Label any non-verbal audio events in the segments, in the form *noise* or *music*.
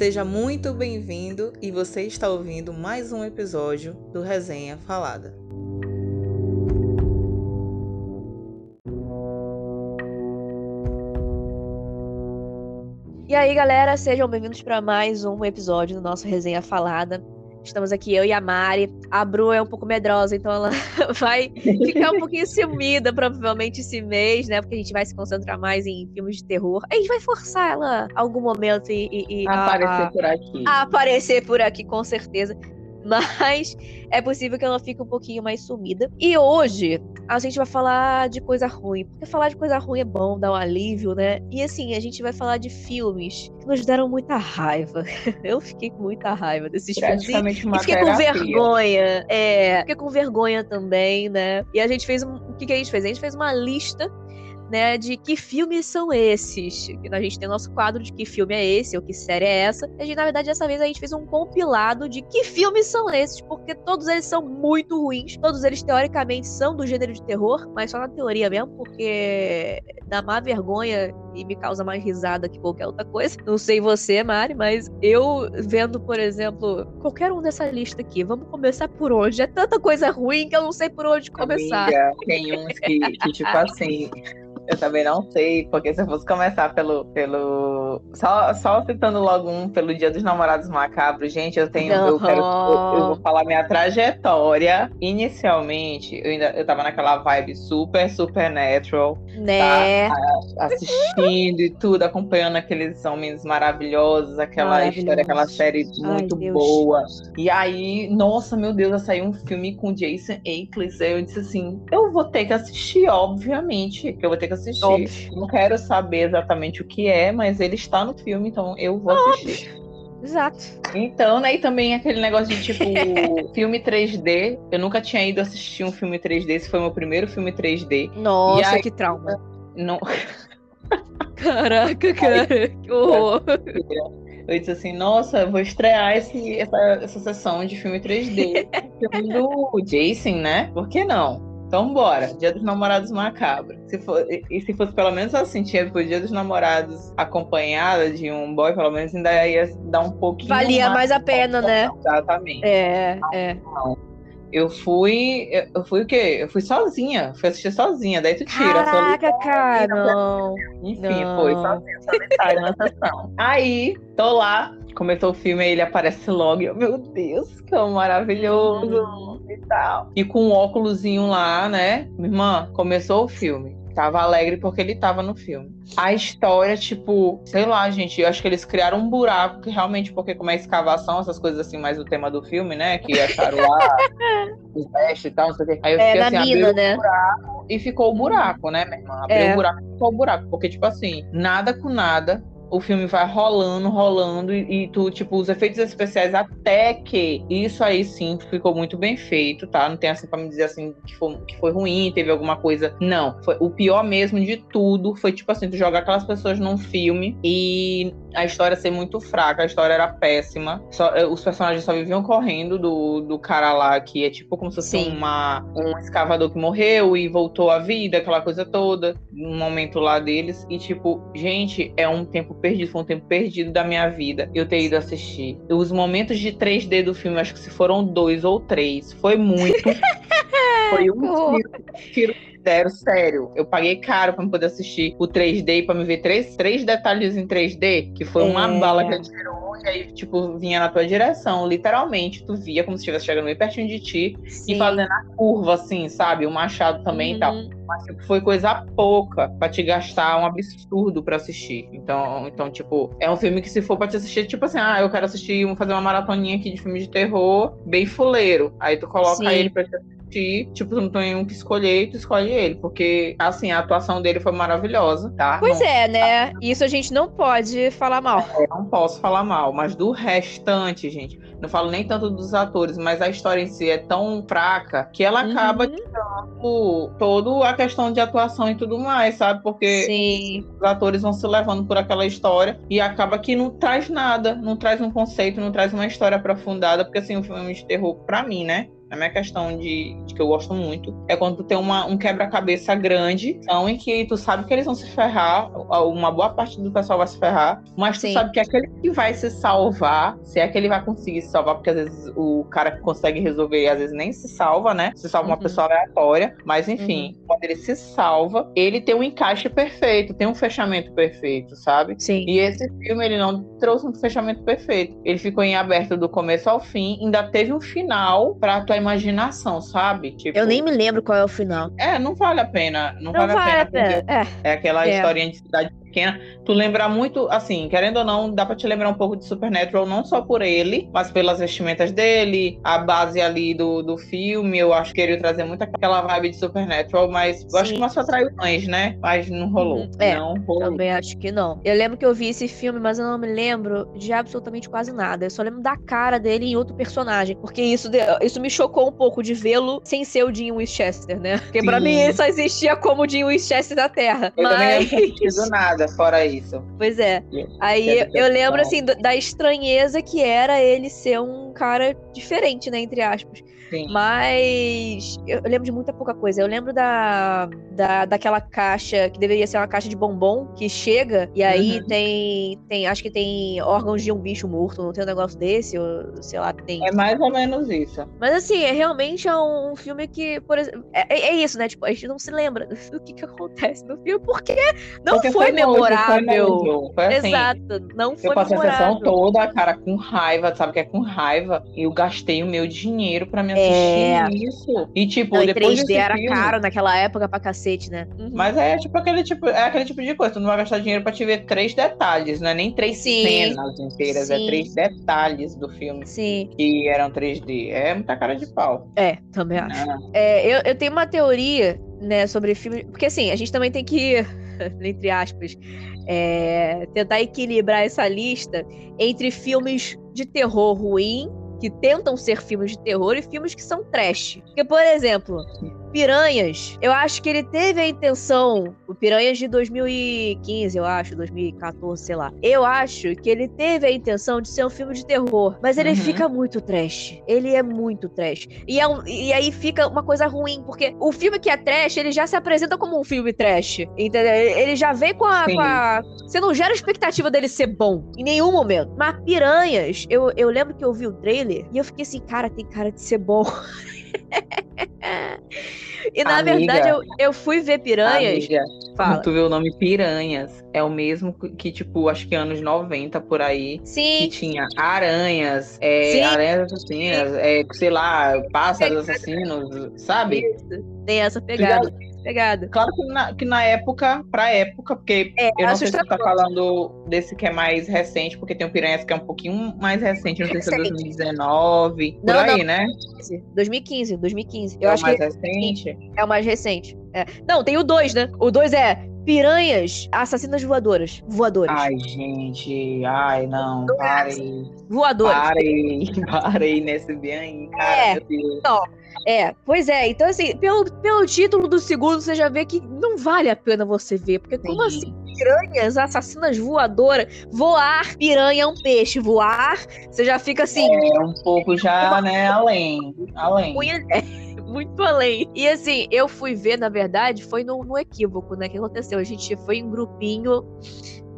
Seja muito bem-vindo e você está ouvindo mais um episódio do Resenha Falada. E aí, galera, sejam bem-vindos para mais um episódio do nosso Resenha Falada. Estamos aqui, eu e a Mari. A Bru é um pouco medrosa, então ela *laughs* vai ficar um pouquinho *laughs* sumida, provavelmente, esse mês, né? Porque a gente vai se concentrar mais em filmes de terror. A gente vai forçar ela algum momento e, e, e aparecer a, por aqui. A aparecer por aqui, com certeza. Mas é possível que ela fique um pouquinho mais sumida. E hoje a gente vai falar de coisa ruim. Porque falar de coisa ruim é bom, dá um alívio, né? E assim, a gente vai falar de filmes que nos deram muita raiva. *laughs* Eu fiquei com muita raiva desses filmes. E, e fiquei terapia. com vergonha. É, fiquei com vergonha também, né? E a gente fez um. O que, que a gente fez? A gente fez uma lista né, de que filmes são esses. A gente tem nosso quadro de que filme é esse, ou que série é essa. E, na verdade, dessa vez a gente fez um compilado de que filmes são esses, porque todos eles são muito ruins. Todos eles, teoricamente, são do gênero de terror, mas só na teoria mesmo, porque dá má vergonha e me causa mais risada que qualquer outra coisa. Não sei você, Mari, mas eu vendo, por exemplo, qualquer um dessa lista aqui, vamos começar por onde? É tanta coisa ruim que eu não sei por onde começar. Amiga, tem uns que, que tipo assim, eu também não sei, porque se eu fosse começar pelo. pelo só, só citando logo um pelo Dia dos Namorados Macabros, gente, eu tenho. Eu, quero, eu, eu, vou falar minha trajetória. Inicialmente, eu ainda eu tava naquela vibe super, super natural. Né? Tá, assistindo e tudo, acompanhando aqueles homens maravilhosos, aquela história, aquela série muito Ai, boa. E aí, nossa, meu Deus, saiu um filme com Jason Ackles. Aí eu disse assim: eu vou ter que assistir, obviamente, que eu vou ter que assistir. Não quero saber exatamente o que é, mas ele está no filme, então eu vou assistir. Exato. Então, né, e também aquele negócio de tipo *laughs* filme 3D. Eu nunca tinha ido assistir um filme 3D, esse foi meu primeiro filme 3D. Nossa, aí, que trauma. Não. *laughs* Caraca, cara, que horror. Eu disse assim, nossa, vou estrear esse, essa, essa sessão de filme 3D. filme do Jason, né? Por que não? Então bora, Dia dos Namorados macabro. Se for, e se fosse pelo menos assim, tinha o Dia dos Namorados acompanhada de um boy, pelo menos ainda ia dar um pouquinho. Valia mais, mais a pena, né? Exatamente. É, não, é. Não. Eu fui. Eu fui o quê? Eu fui sozinha. Fui assistir sozinha. Daí tu tira. Caraca, cara. Não. Enfim, não. foi sozinha, solitária na sessão. Aí, tô lá. Começou o filme, aí ele aparece logo. E eu, meu Deus, que maravilhoso. Hum. E tal. E com um óculosinho lá, né? Minha irmã, começou o filme. Tava alegre porque ele tava no filme. A história, tipo, sei lá, gente, eu acho que eles criaram um buraco que realmente, porque como é escavação, essas coisas assim, mais o tema do filme, né? Que acharam lá *laughs* os testes e tal, não sei o quê. Aí eu é, fiquei assim, mina, abriu né? o buraco e ficou o buraco, né, minha irmã? Abriu é. o buraco e ficou o buraco. Porque, tipo assim, nada com nada, o filme vai rolando, rolando, e, e, tu, tipo, os efeitos especiais até que isso aí sim ficou muito bem feito, tá? Não tem assim pra me dizer assim que foi, que foi ruim, teve alguma coisa. Não. Foi o pior mesmo de tudo. Foi tipo assim, tu jogar aquelas pessoas num filme e a história ser muito fraca, a história era péssima. Só, eh, os personagens só viviam correndo do, do cara lá, que é tipo como se fosse uma, um escavador que morreu e voltou à vida, aquela coisa toda, um momento lá deles. E tipo, gente, é um tempo perdido, foi um tempo perdido da minha vida eu ter ido assistir. Os momentos de 3D do filme, acho que se foram dois ou três, foi muito. *laughs* foi um tiro, tiro Sério, sério. Eu paguei caro pra poder assistir o 3D pra me ver três, três detalhes em 3D, que foi uma é. bala que ele tirou e aí, tipo, vinha na tua direção. Literalmente, tu via como se estivesse chegando bem pertinho de ti Sim. e fazendo a curva, assim, sabe? O machado também uhum. e tal. Uhum. Mas tipo, foi coisa pouca pra te gastar um absurdo pra assistir. Então, então, tipo, é um filme que se for pra te assistir, tipo assim, ah, eu quero assistir, fazer uma maratoninha aqui de filme de terror, bem fuleiro. Aí tu coloca Sim. ele pra te assistir assistir, tipo, tu não tem um que escolher tu escolhe ele, porque, assim, a atuação dele foi maravilhosa, tá? Pois não... é, né? Isso a gente não pode falar mal. É, não posso falar mal, mas do restante, gente, não falo nem tanto dos atores, mas a história em si é tão fraca que ela uhum. acaba tirando toda a questão de atuação e tudo mais, sabe? Porque Sim. os atores vão se levando por aquela história e acaba que não traz nada, não traz um conceito, não traz uma história aprofundada, porque assim, o filme de terror, pra mim, né? A minha questão de, de que eu gosto muito é quando tu tem uma, um quebra-cabeça grande, então, em que tu sabe que eles vão se ferrar, uma boa parte do pessoal vai se ferrar, mas tu Sim. sabe que aquele que vai se salvar, se é que ele vai conseguir se salvar, porque às vezes o cara que consegue resolver, às vezes nem se salva, né? Se salva uhum. uma pessoa aleatória, mas enfim, uhum. quando ele se salva, ele tem um encaixe perfeito, tem um fechamento perfeito, sabe? Sim. E esse filme, ele não trouxe um fechamento perfeito. Ele ficou em aberto do começo ao fim, ainda teve um final pra tua imaginação, sabe? Tipo, eu nem me lembro qual é o final. É, não vale a pena. Não, não vale, vale, a pena. É. é aquela é. historinha de cidade pequena, tu lembra muito, assim, querendo ou não, dá pra te lembrar um pouco de Supernatural, não só por ele, mas pelas vestimentas dele, a base ali do, do filme, eu acho que ele trazer muito aquela vibe de Supernatural, mas eu acho que mais atraiu mais, né? Mas não rolou. Uhum. É, não rolou. também acho que não. Eu lembro que eu vi esse filme, mas eu não me lembro de absolutamente quase nada. Eu só lembro da cara dele em outro personagem, porque isso, isso me chocou um pouco de vê-lo sem ser o Dean Winchester, né? Porque Sim. pra mim ele só existia como o Dean Winchester da Terra. Eu mas... também não nada nada fora isso. Pois é. Aí eu lembro, assim, da estranheza que era ele ser um cara diferente, né, entre aspas. Sim. Mas eu lembro de muita pouca coisa. Eu lembro da, da, daquela caixa que deveria ser uma caixa de bombom que chega e aí uhum. tem, tem. Acho que tem órgãos de um bicho morto, não tem um negócio desse, ou sei lá, tem. É mais ou menos isso. Mas assim, é realmente é um, filme que, por exemplo. É, é, é, isso, né? Tipo, a gente não se lembra do *laughs* que, que acontece no filme, porque não porque foi, foi memorável. Foi, foi assim, Exato, não foi Eu passei a sessão toda, cara, com raiva, sabe que é com raiva. E eu gastei o meu dinheiro pra me é... isso. E tipo, não, depois 3D era filme... caro naquela época pra cacete, né? Uhum. Mas é tipo aquele tipo, é aquele tipo de coisa. Tu não vai gastar dinheiro pra te ver três detalhes, não é nem três Sim. cenas inteiras, é Sim. é três detalhes do filme. Sim. Que eram 3D. É muita cara de pau. É, também acho. É, eu, eu tenho uma teoria, né, sobre filme. Porque assim, a gente também tem que. *laughs* entre aspas, é, tentar equilibrar essa lista entre filmes de terror ruim que tentam ser filmes de terror e filmes que são trash. Porque, por exemplo, Piranhas, eu acho que ele teve a intenção, o Piranhas de 2015, eu acho, 2014, sei lá. Eu acho que ele teve a intenção de ser um filme de terror, mas ele uhum. fica muito trash. Ele é muito trash. E, é um, e aí fica uma coisa ruim, porque o filme que é trash, ele já se apresenta como um filme trash, entendeu? Ele já vem com a, com a... Você não gera expectativa dele ser bom, em nenhum momento. Mas Piranhas, eu, eu lembro que eu vi o trailer e eu fiquei assim, cara, tem cara de ser bom. *laughs* *laughs* e na amiga, verdade eu, eu fui ver Piranhas. Amiga, fala. Tu vê o nome Piranhas. É o mesmo que, tipo, acho que anos 90 por aí. Sim. Que tinha aranhas, é, aranhas assassinas, é, sei lá, pássaros assassinos, sabe? Isso. Tem essa pegada pegada. Claro que na, que na época, pra época, porque é, eu não sei se você tá falando desse que é mais recente, porque tem o Piranhas que é um pouquinho mais recente, não sei se é 2019, por não, aí, não. né? 2015, 2015. Eu é acho o mais que recente? É o mais recente. É. Não, tem o 2, né? O 2 é Piranhas assassinas voadoras. Voadoras. Ai, gente. Ai, não. parei. Voadoras. Parei. *laughs* Parei nesse bem, cara. É. Meu Deus. Não. É, pois é. Então, assim, pelo, pelo título do segundo, você já vê que não vale a pena você ver. Porque Sim. como assim? Piranhas, assassinas voadoras. Voar, piranha é um peixe. Voar, você já fica assim. É, um pouco já, né, além. Além. É, muito além. E assim, eu fui ver, na verdade, foi no, no equívoco, né? que aconteceu? A gente foi em grupinho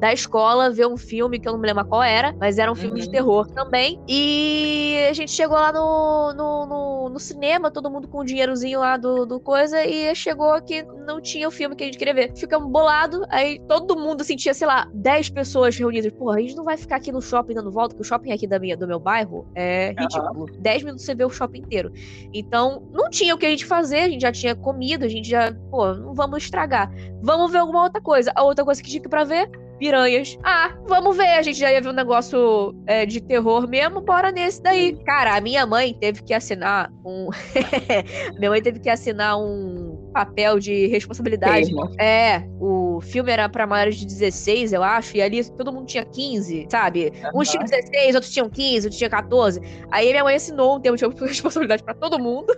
da escola ver um filme que eu não me lembro qual era, mas era um filme uhum. de terror também. E a gente chegou lá no, no, no, no cinema, todo mundo com o dinheirozinho lá do, do coisa, e chegou que não tinha o filme que a gente queria ver. Ficamos bolado, aí todo mundo sentia, sei lá, 10 pessoas reunidas. Porra, a gente não vai ficar aqui no shopping dando volta, que o shopping aqui da minha, do meu bairro é ridículo. Uhum. 10 minutos você vê o shopping inteiro. Então, não tinha o que a gente fazer, a gente já tinha comido, a gente já, pô, não vamos estragar. Vamos ver alguma outra coisa. A outra coisa que tinha que pra ver piranhas. Ah, vamos ver, a gente já ia ver um negócio é, de terror mesmo, bora nesse daí. Cara, a minha mãe teve que assinar um. *laughs* minha mãe teve que assinar um papel de responsabilidade. É, o filme era para maiores de 16, eu acho, e ali todo mundo tinha 15, sabe? Uhum. Uns tinham 16, outros tinham 15, outros tinham 14. Aí minha mãe assinou um termo de *laughs* responsabilidade para todo mundo.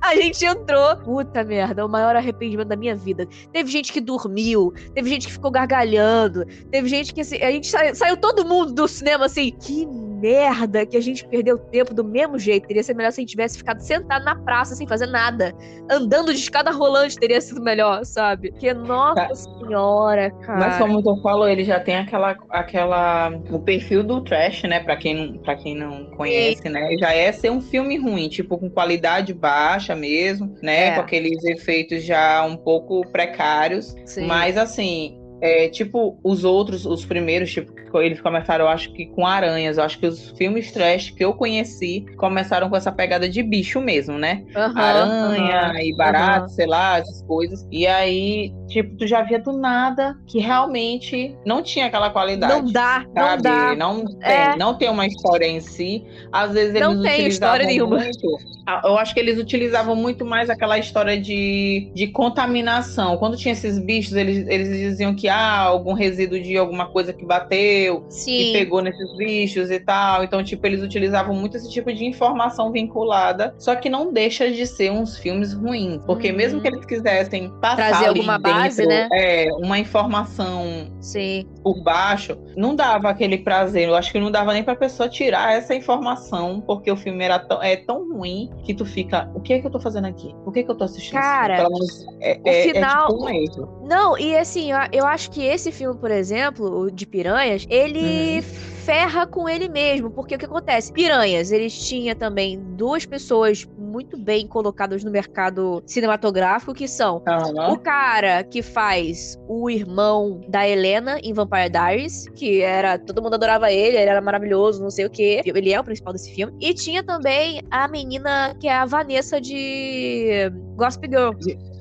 *laughs* A gente entrou. Puta merda, o maior arrependimento da minha vida. Teve gente que dormiu, teve gente que ficou gargalhando, teve gente que assim, a gente saiu, saiu todo mundo do cinema assim, que merda que a gente perdeu tempo do mesmo jeito. Teria sido melhor se a gente tivesse ficado sentado na praça sem fazer nada. Andando de escada rolante teria sido melhor, sabe? Porque, nossa tá. senhora, cara. Mas como tu falou, ele já tem aquela, aquela. O perfil do trash, né? Pra quem, pra quem não conhece, Sim. né? Já é ser um filme ruim, tipo, com qualidade baixa mesmo, né? É. Com aqueles efeitos já um pouco precários. Sim. Mas assim, é, tipo, os outros, os primeiros, tipo, eles começaram, eu acho que com aranhas. Eu acho que os filmes trash que eu conheci começaram com essa pegada de bicho mesmo, né? Uhum, Aranha uhum, e barato, uhum. sei lá, essas coisas. E aí, tipo, tu já via do nada que realmente não tinha aquela qualidade. Não dá, sabe? não dá. Não tem, é. não tem uma história em si. Às vezes eles não tem história nenhuma. Muito, eu acho que eles utilizavam muito mais aquela história de, de contaminação. Quando tinha esses bichos, eles, eles diziam que há ah, algum resíduo de alguma coisa que bateu, Sim. que pegou nesses bichos e tal. Então, tipo, eles utilizavam muito esse tipo de informação vinculada, só que não deixa de ser uns filmes ruins. Porque uhum. mesmo que eles quisessem passar Trazer alguma dentro, base, né? É, uma informação Sim. por baixo, não dava aquele prazer. Eu acho que não dava nem pra pessoa tirar essa informação, porque o filme era tão, é tão ruim que tu fica, o que é que eu tô fazendo aqui? Por que, que eu tô assistindo Cara, Pelo menos, é, o é, final... é tipo um. Não, e assim, eu, eu acho que esse filme, por exemplo, o de Piranhas, ele uhum ferra com ele mesmo, porque o que acontece? Piranhas, eles tinham também duas pessoas muito bem colocadas no mercado cinematográfico, que são uhum. o cara que faz o irmão da Helena em Vampire Diaries, que era. Todo mundo adorava ele, ele era maravilhoso, não sei o que. Ele é o principal desse filme. E tinha também a menina que é a Vanessa de Gossip Girl.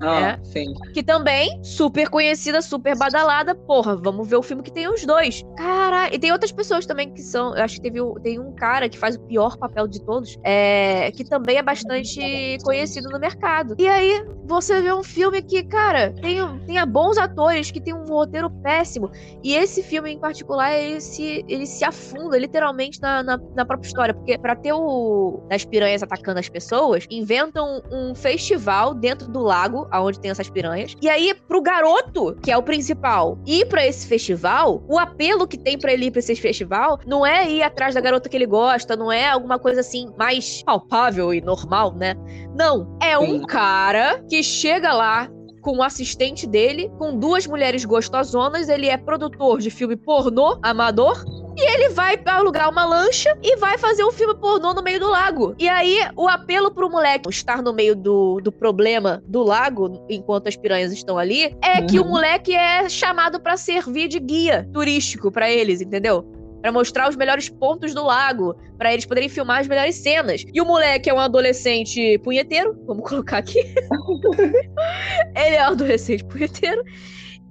Ah, né? sim. Que também, super conhecida, super badalada. Porra, vamos ver o filme que tem os dois. Cara, e tem outras pessoas também que são. Eu acho que teve, tem um cara que faz o pior papel de todos, é, que também é bastante conhecido no mercado. E aí, você vê um filme que, cara, tem, tem bons atores, que tem um roteiro péssimo. E esse filme em particular, ele se, ele se afunda literalmente na, na, na própria história. Porque para ter o. as piranhas atacando as pessoas, inventam um festival dentro do lago aonde tem essas piranhas. E aí, pro garoto, que é o principal, ir para esse festival, o apelo que tem para ele ir pra esse festival não é ir atrás da garota que ele gosta, não é alguma coisa assim mais palpável e normal, né? Não. É um cara que chega lá, com o assistente dele, com duas mulheres gostosonas. Ele é produtor de filme pornô amador. E ele vai alugar uma lancha e vai fazer um filme pornô no meio do lago. E aí, o apelo pro moleque estar no meio do, do problema do lago, enquanto as piranhas estão ali, é uhum. que o uhum. moleque é chamado para servir de guia turístico para eles, entendeu? para mostrar os melhores pontos do lago, para eles poderem filmar as melhores cenas. E o moleque é um adolescente punheteiro, vamos *laughs* colocar aqui. Ele é adolescente punheteiro.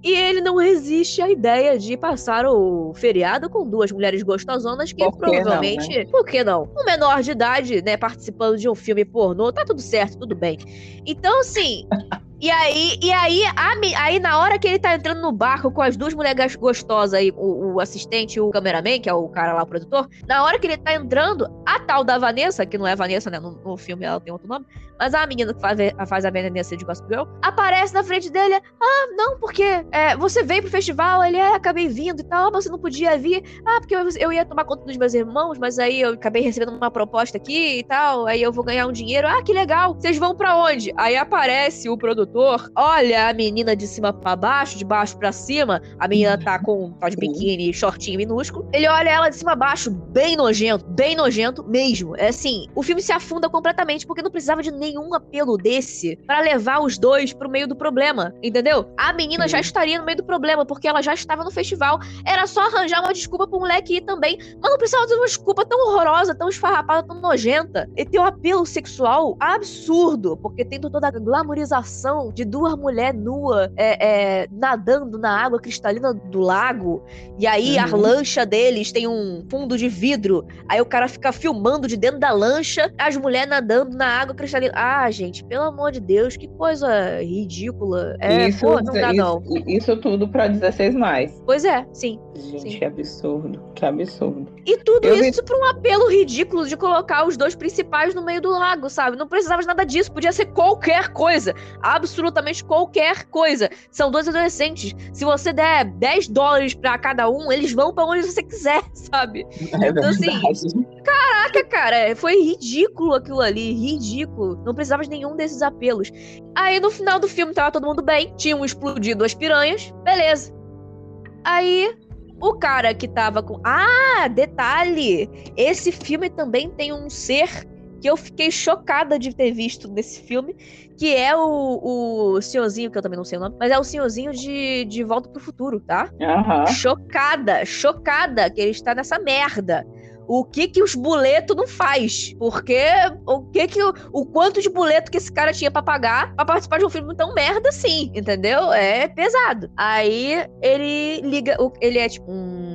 E ele não resiste à ideia de passar o feriado com duas mulheres gostosonas que por provavelmente. Não, né? Por que não? Um menor de idade, né, participando de um filme pornô, tá tudo certo, tudo bem. Então, assim. *laughs* E aí, e aí, a, aí, na hora que ele tá entrando no barco com as duas mulheres gostosas aí, o, o assistente e o cameraman, que é o cara lá, o produtor, na hora que ele tá entrando, a tal da Vanessa, que não é Vanessa, né? No, no filme ela tem outro nome, mas a menina que faz, faz a Vanessa de Gospel Girl, aparece na frente dele. Ah, não, porque é, você veio pro festival, ele é, acabei vindo e tal, você não podia vir. Ah, porque eu, eu ia tomar conta dos meus irmãos, mas aí eu acabei recebendo uma proposta aqui e tal, aí eu vou ganhar um dinheiro. Ah, que legal, vocês vão para onde? Aí aparece o produtor produtor olha a menina de cima para baixo, de baixo para cima. A menina tá com tá de biquíni, shortinho minúsculo. Ele olha ela de cima a baixo, bem nojento, bem nojento mesmo. É assim, o filme se afunda completamente porque não precisava de nenhum apelo desse para levar os dois pro meio do problema, entendeu? A menina já estaria no meio do problema porque ela já estava no festival. Era só arranjar uma desculpa pro moleque ir também. Mas não precisava de uma desculpa tão horrorosa, tão esfarrapada, tão nojenta. E tem um apelo sexual absurdo, porque tem toda a glamorização de duas mulheres nuas é, é, nadando na água cristalina do lago. E aí uhum. a lancha deles tem um fundo de vidro. Aí o cara fica filmando de dentro da lancha as mulheres nadando na água cristalina. Ah, gente, pelo amor de Deus, que coisa ridícula. É, isso, pô, não dá isso, não. Isso tudo pra 16 mais. Pois é, sim. Gente, sim. que absurdo. Que absurdo. E tudo Eu isso vi... pra um apelo ridículo de colocar os dois principais no meio do lago, sabe? Não precisava de nada disso. Podia ser qualquer coisa. Absolutamente absolutamente qualquer coisa. São dois adolescentes. Se você der 10 dólares para cada um, eles vão para onde você quiser, *laughs* sabe? É então, assim, caraca, cara, foi ridículo aquilo ali, ridículo. Não precisava de nenhum desses apelos. Aí no final do filme tava todo mundo bem, tinham explodido as piranhas, beleza. Aí o cara que tava com. Ah, detalhe! Esse filme também tem um ser que eu fiquei chocada de ter visto nesse filme, que é o, o senhorzinho, que eu também não sei o nome, mas é o senhorzinho de, de Volta pro Futuro, tá? Uhum. Chocada, chocada que ele está nessa merda o que que os boletos não faz. Porque o que que o, o quanto de boleto que esse cara tinha para pagar para participar de um filme tão merda assim, entendeu? É pesado. Aí ele liga, ele é tipo um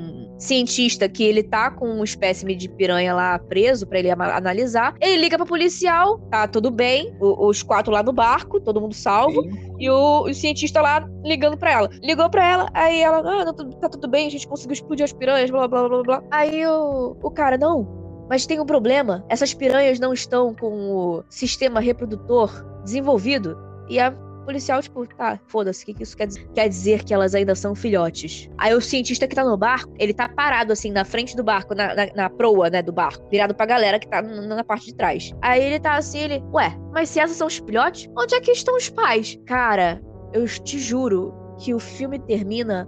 cientista que ele tá com um espécime de piranha lá preso para ele analisar. Ele liga pra policial, tá tudo bem, o, os quatro lá no barco, todo mundo salvo, Sim. e o, o, cientista lá ligando pra ela. Ligou pra ela, aí ela, ah, não, tá tudo bem, a gente conseguiu explodir as piranhas, blá blá blá blá. Aí o, o cara, não, mas tem um problema. Essas piranhas não estão com o sistema reprodutor desenvolvido. E a policial, tipo, tá, foda-se, o que, que isso quer dizer? Quer dizer que elas ainda são filhotes. Aí o cientista que tá no barco, ele tá parado, assim, na frente do barco, na, na, na proa, né, do barco, virado pra galera que tá na parte de trás. Aí ele tá assim, ele, ué, mas se essas são os filhotes, onde é que estão os pais? Cara, eu te juro que o filme termina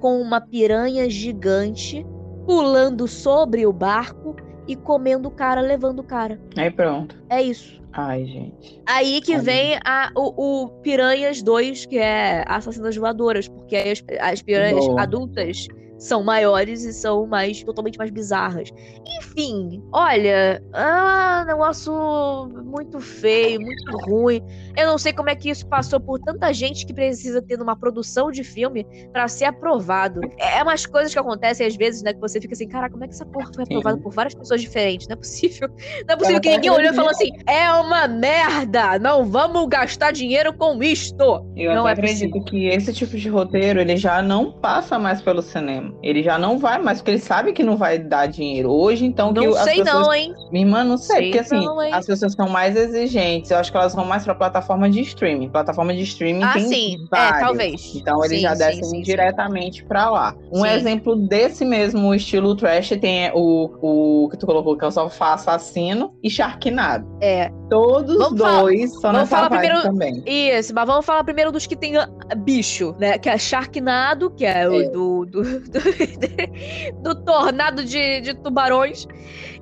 com uma piranha gigante pulando sobre o barco e comendo o cara, levando o cara. Aí pronto. É isso. Ai, gente. Aí que Ai. vem a, o, o, Piranhas 2, que é Assassinas Voadoras, porque as, as piranhas Boa. adultas são maiores e são mais totalmente mais bizarras. Enfim, olha, ah, negócio muito feio, muito ruim. Eu não sei como é que isso passou por tanta gente que precisa ter numa produção de filme para ser aprovado. É, é umas coisas que acontecem às vezes, né, que você fica assim, cara, como é que essa porra foi aprovada por várias pessoas diferentes? Não é possível. Não é possível que ninguém olhou e falou assim, é uma merda, não vamos gastar dinheiro com isto. Eu não é acredito possível. que esse tipo de roteiro, ele já não passa mais pelo cinema. Ele já não vai mais, porque ele sabe que não vai dar dinheiro. Hoje, então, não que sei pessoas... não, hein? Minha irmã, não sei, sei porque assim, não, as pessoas são mais exigentes. Eu acho que elas vão mais pra plataforma de streaming. Plataforma de streaming ah, tem sim. É, várias. É, talvez. Então, eles sim, já descem sim, diretamente pra lá. Um exemplo desse mesmo estilo trash tem o, o que tu colocou, que é o Sofá Assassino e Sharknado. É. Todos vamos dois falar, são vamos falar primeiro, também. Isso, mas vamos falar primeiro dos que tem ah, bicho, né? Que é Sharknado, que é, é. o do, do, do, *laughs* do tornado de, de tubarões.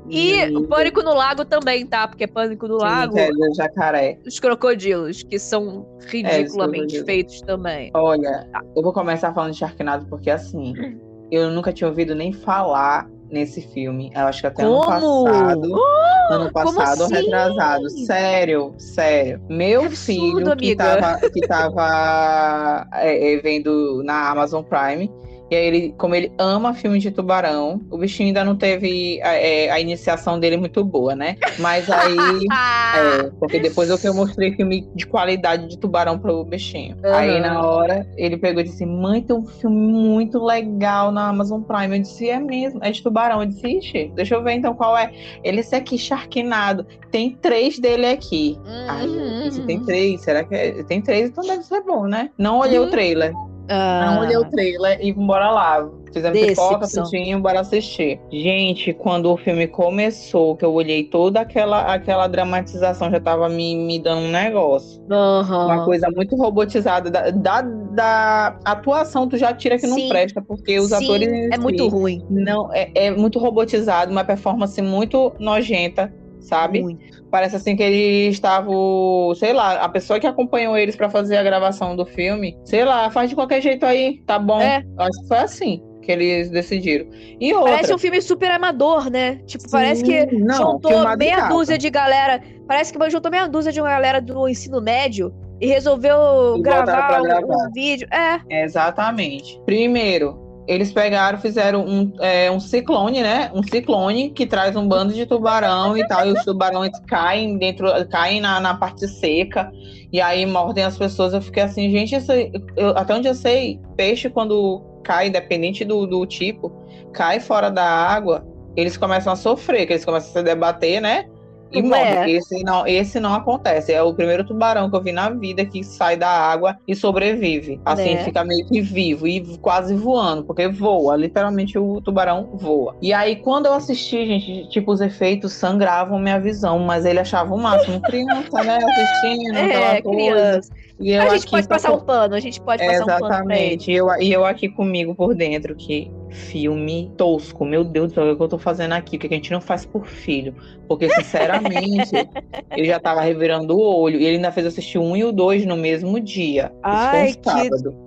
E o Pânico no Lago também, tá? Porque Pânico no Sim, Lago. É do jacaré. Os crocodilos, que são ridiculamente é, feitos também. Olha, tá. eu vou começar falando de Sharknado porque assim, *clears throat* eu nunca tinha ouvido nem falar nesse filme. Eu acho que até como? ano passado. Oh, ano passado assim? retrasado. Sério, sério. Meu absurdo, filho que amiga. tava, que tava *laughs* é, é, vendo na Amazon Prime e aí ele, como ele ama filme de tubarão, o bichinho ainda não teve a, é, a iniciação dele muito boa, né? Mas aí. *laughs* é, porque depois eu que eu mostrei filme de qualidade de tubarão pro bichinho. Uhum. Aí na hora ele pegou e disse: Mãe, tem um filme muito legal na Amazon Prime. Eu disse: É mesmo, é de tubarão. Eu disse: Ixi, deixa eu ver então qual é. Ele disse aqui, Sharknado. Tem três dele aqui. Uhum. Disse: Tem três? Será que é? Tem três? Então deve ser bom, né? Não olhei uhum. o trailer. Ah. Não olhei o trailer e bora lá. Fizemos Decepção. pipoca, putinho, bora assistir. Gente, quando o filme começou, que eu olhei toda aquela, aquela dramatização, já tava me, me dando um negócio. Uhum. Uma coisa muito robotizada. Da, da, da, atuação, tu já tira que não Sim. presta, porque os Sim, atores. É muito ruim. Não, é, é muito robotizado, uma performance muito nojenta sabe? Muito. Parece assim que eles estavam, sei lá, a pessoa que acompanhou eles para fazer a gravação do filme, sei lá, faz de qualquer jeito aí, tá bom. É. Acho que foi assim que eles decidiram. E outra... Parece um filme super amador, né? Tipo, Sim, parece que não, juntou meia dúzia de galera. Parece que juntou meia dúzia de uma galera do ensino médio e resolveu e gravar, gravar um, um vídeo. É. Exatamente. Primeiro, eles pegaram, fizeram um, é, um ciclone, né? Um ciclone que traz um bando de tubarão e tal, e os tubarões caem dentro, caem na, na parte seca, e aí mordem as pessoas. Eu fiquei assim, gente, isso, eu, até onde eu sei, peixe quando cai, independente do, do tipo, cai fora da água, eles começam a sofrer, que eles começam a se debater, né? E morre. É. Esse, não, esse não acontece. É o primeiro tubarão que eu vi na vida que sai da água e sobrevive. Assim, né? fica meio que vivo e quase voando, porque voa. Literalmente o tubarão voa. E aí, quando eu assisti, gente, tipo, os efeitos sangravam minha visão, mas ele achava o máximo. Criança, né? Assistindo, *laughs* é, criança. A gente pode passar um pano, a gente pode é, passar um pano. Exatamente. E eu, e eu aqui comigo por dentro, que filme tosco. Meu Deus do céu, o que eu tô fazendo aqui? O que a gente não faz por filho? Porque, sinceramente, *laughs* eu já tava revirando o olho. E ele ainda fez assistir um e o dois no mesmo dia. Ai, que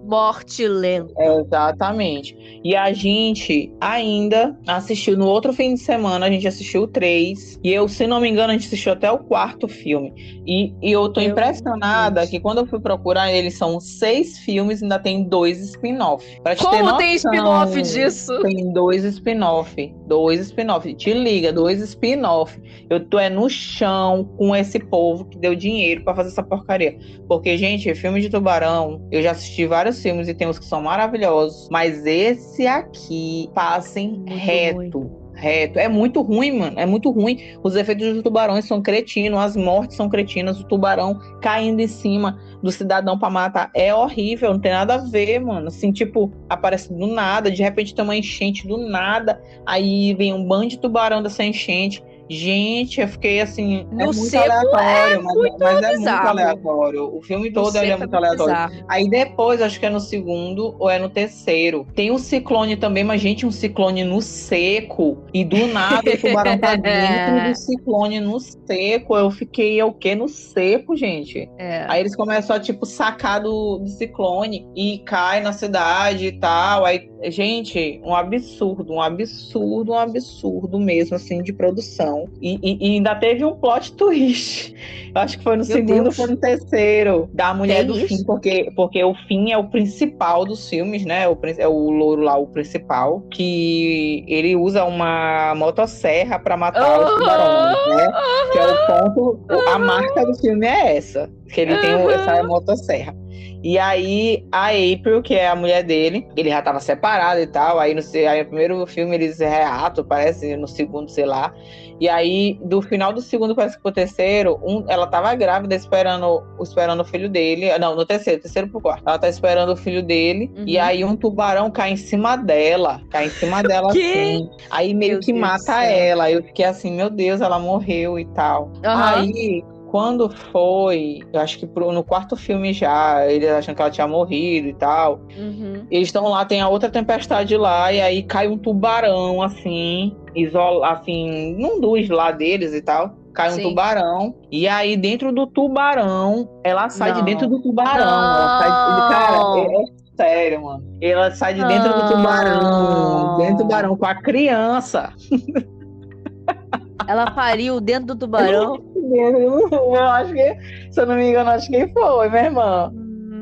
morte lenta. É, exatamente. E a gente ainda assistiu no outro fim de semana, a gente assistiu o três. E eu, se não me engano, a gente assistiu até o quarto filme. E, e eu tô Meu impressionada Deus. que quando eu fui procurar, eles são seis filmes e ainda tem dois spin-off. Como tem spin-off disso? Isso. Tem dois spin-off. Dois spin-off. Te liga, dois spin-off. Eu tô é no chão com esse povo que deu dinheiro para fazer essa porcaria. Porque, gente, filme de tubarão, eu já assisti vários filmes e tem uns que são maravilhosos. Mas esse aqui, passem Muito reto. Ruim reto. É muito ruim, mano. É muito ruim. Os efeitos dos tubarões são cretinos, as mortes são cretinas, o tubarão caindo em cima do cidadão para matar é horrível, não tem nada a ver, mano. Assim, tipo, aparece do nada, de repente tem uma enchente do nada, aí vem um bando de tubarão dessa enchente. Gente, eu fiquei assim. No é muito aleatório, é mas, muito mas é muito aleatório. O filme todo é muito aleatório. Bizarro. Aí depois, acho que é no segundo ou é no terceiro. Tem um ciclone também, mas, gente, um ciclone no seco. E do nada o tubarão tá dentro do ciclone no seco. Eu fiquei, é o quê? No seco, gente. É. Aí eles começam a, tipo, sacar do, do ciclone e cai na cidade e tal. Aí, gente, um absurdo, um absurdo, um absurdo mesmo, assim, de produção. E, e, e, ainda teve um plot twist. Eu acho que foi no Meu segundo, Deus. foi no terceiro. Da mulher Tem do isso? fim, porque, porque o fim é o principal dos filmes, né? O, é o louro lá, o principal. Que ele usa uma motosserra para matar os tubarões, né? Que é o ponto. A marca do filme é essa. Que ele tem essa motosserra. E aí, a April, que é a mulher dele, ele já tava separado e tal. Aí, no, aí, no primeiro filme eles reatam, parece, no segundo, sei lá. E aí, do final do segundo, que pro terceiro, um, ela tava grávida esperando, esperando o filho dele. Não, no terceiro, terceiro pro quarto. Ela tá esperando o filho dele. Uhum. E aí um tubarão cai em cima dela. Cai em cima *laughs* dela assim. Aí meio meu que Deus mata ela. Eu fiquei assim, meu Deus, ela morreu e tal. Uhum. Aí quando foi, acho que pro, no quarto filme já, eles acham que ela tinha morrido e tal. Uhum. Eles estão lá, tem a outra tempestade lá, e aí cai um tubarão, assim, isola, assim, num dos lá deles e tal. Cai Sim. um tubarão. E aí, dentro do tubarão, ela sai Não. de dentro do tubarão. Ela sai de, cara, é, é sério, mano. Ela sai de dentro do tubarão. Dentro do tubarão com a criança. Ela pariu dentro do tubarão. *laughs* *laughs* Eu acho que, se eu não me engano, acho que foi, minha irmã.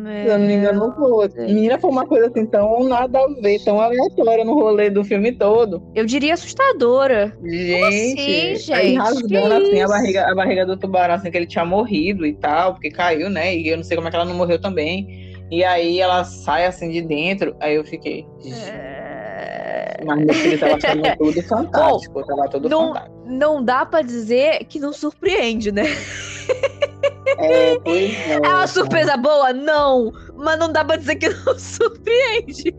Se eu não me engano, não foi. Menina, foi uma coisa assim tão nada a ver, tão aleatória no rolê do filme todo. Eu diria assustadora. Gente, assim, gente? aí rasgando assim a barriga, a barriga do tubarão, assim, que ele tinha morrido e tal, porque caiu, né? E eu não sei como é que ela não morreu também. E aí ela sai assim de dentro, aí eu fiquei. É... Mas meu filho tava achando *laughs* tudo fantástico. Bom, tava tudo não, fantástico. Não dá pra dizer que não surpreende, né? É, pois é. *laughs* É uma surpresa boa? Não! Mas não dá pra dizer que *laughs* não surpreende.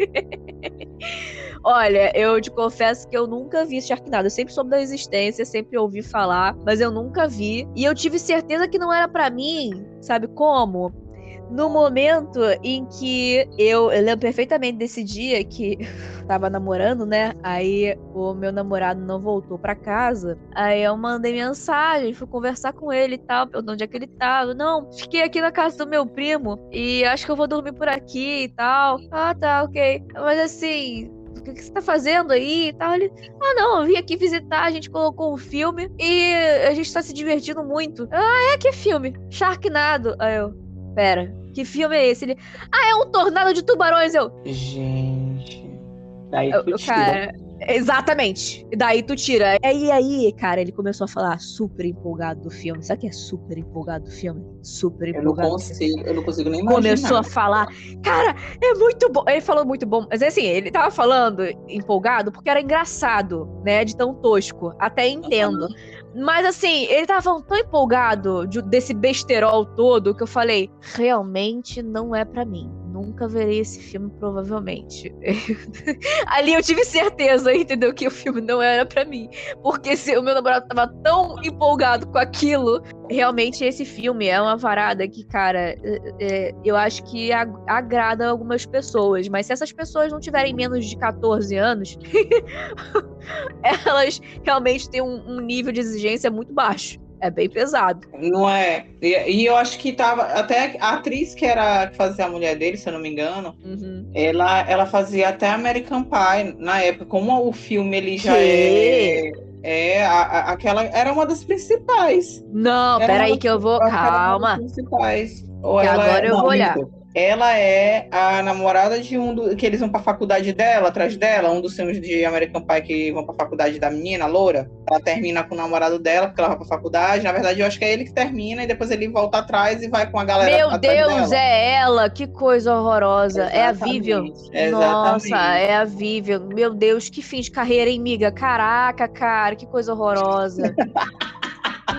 Olha, eu te confesso que eu nunca vi Sharknado. Eu sempre soube da existência, sempre ouvi falar, mas eu nunca vi. E eu tive certeza que não era para mim, sabe como? No momento em que eu, eu lembro perfeitamente desse dia que *laughs* tava namorando, né? Aí o meu namorado não voltou para casa. Aí eu mandei mensagem, fui conversar com ele e tal, perguntando onde é que ele tava. Não, fiquei aqui na casa do meu primo e acho que eu vou dormir por aqui e tal. Ah, tá, ok. Mas assim, o que, você tá fazendo aí e tal. Ele, ah, não, eu vim aqui visitar, a gente colocou um filme e a gente tá se divertindo muito. Ah, é, que filme? Sharknado. Aí eu, pera, que filme é esse? Ele, ah, é um tornado de tubarões. Eu, gente. Daí tu eu, cara, exatamente. Daí tu tira. E aí, cara, ele começou a falar super empolgado do filme. Sabe o que é super empolgado do filme? Super empolgado. Eu não consigo, eu não consigo nem imaginar. Começou a falar, cara, é muito bom. Ele falou muito bom. Mas assim, ele tava falando empolgado porque era engraçado, né? De tão tosco. Até entendo. Uhum. Mas assim, ele tava tão empolgado de, desse besterol todo que eu falei, realmente não é para mim nunca verei esse filme, provavelmente. *laughs* Ali eu tive certeza, entendeu? Que o filme não era para mim. Porque se o meu namorado tava tão empolgado com aquilo, realmente esse filme é uma varada que, cara, é, é, eu acho que agrada algumas pessoas. Mas se essas pessoas não tiverem menos de 14 anos, *laughs* elas realmente têm um, um nível de exigência muito baixo. É bem pesado. Não é? E, e, eu acho que tava. Até a atriz que era que fazia a mulher dele, se eu não me engano, uhum. ela, ela fazia até American Pie na época. Como o filme ele já que? é. É, a, a, aquela era uma das principais. Não, peraí que eu vou. Calma. Principais. Ou ela, agora eu não, vou olhar. Ela é a namorada de um do, que eles vão pra faculdade dela, atrás dela, um dos filmes de American Pie que vão pra faculdade da menina, loura. Ela termina com o namorado dela, porque ela vai pra faculdade. Na verdade, eu acho que é ele que termina e depois ele volta atrás e vai com a galera. Meu Deus, dela. é ela! Que coisa horrorosa. Exatamente. É a Vivian. Exatamente. Nossa, é a Vivian. Meu Deus, que fim de carreira, hein, miga? Caraca, cara, que coisa horrorosa. *laughs*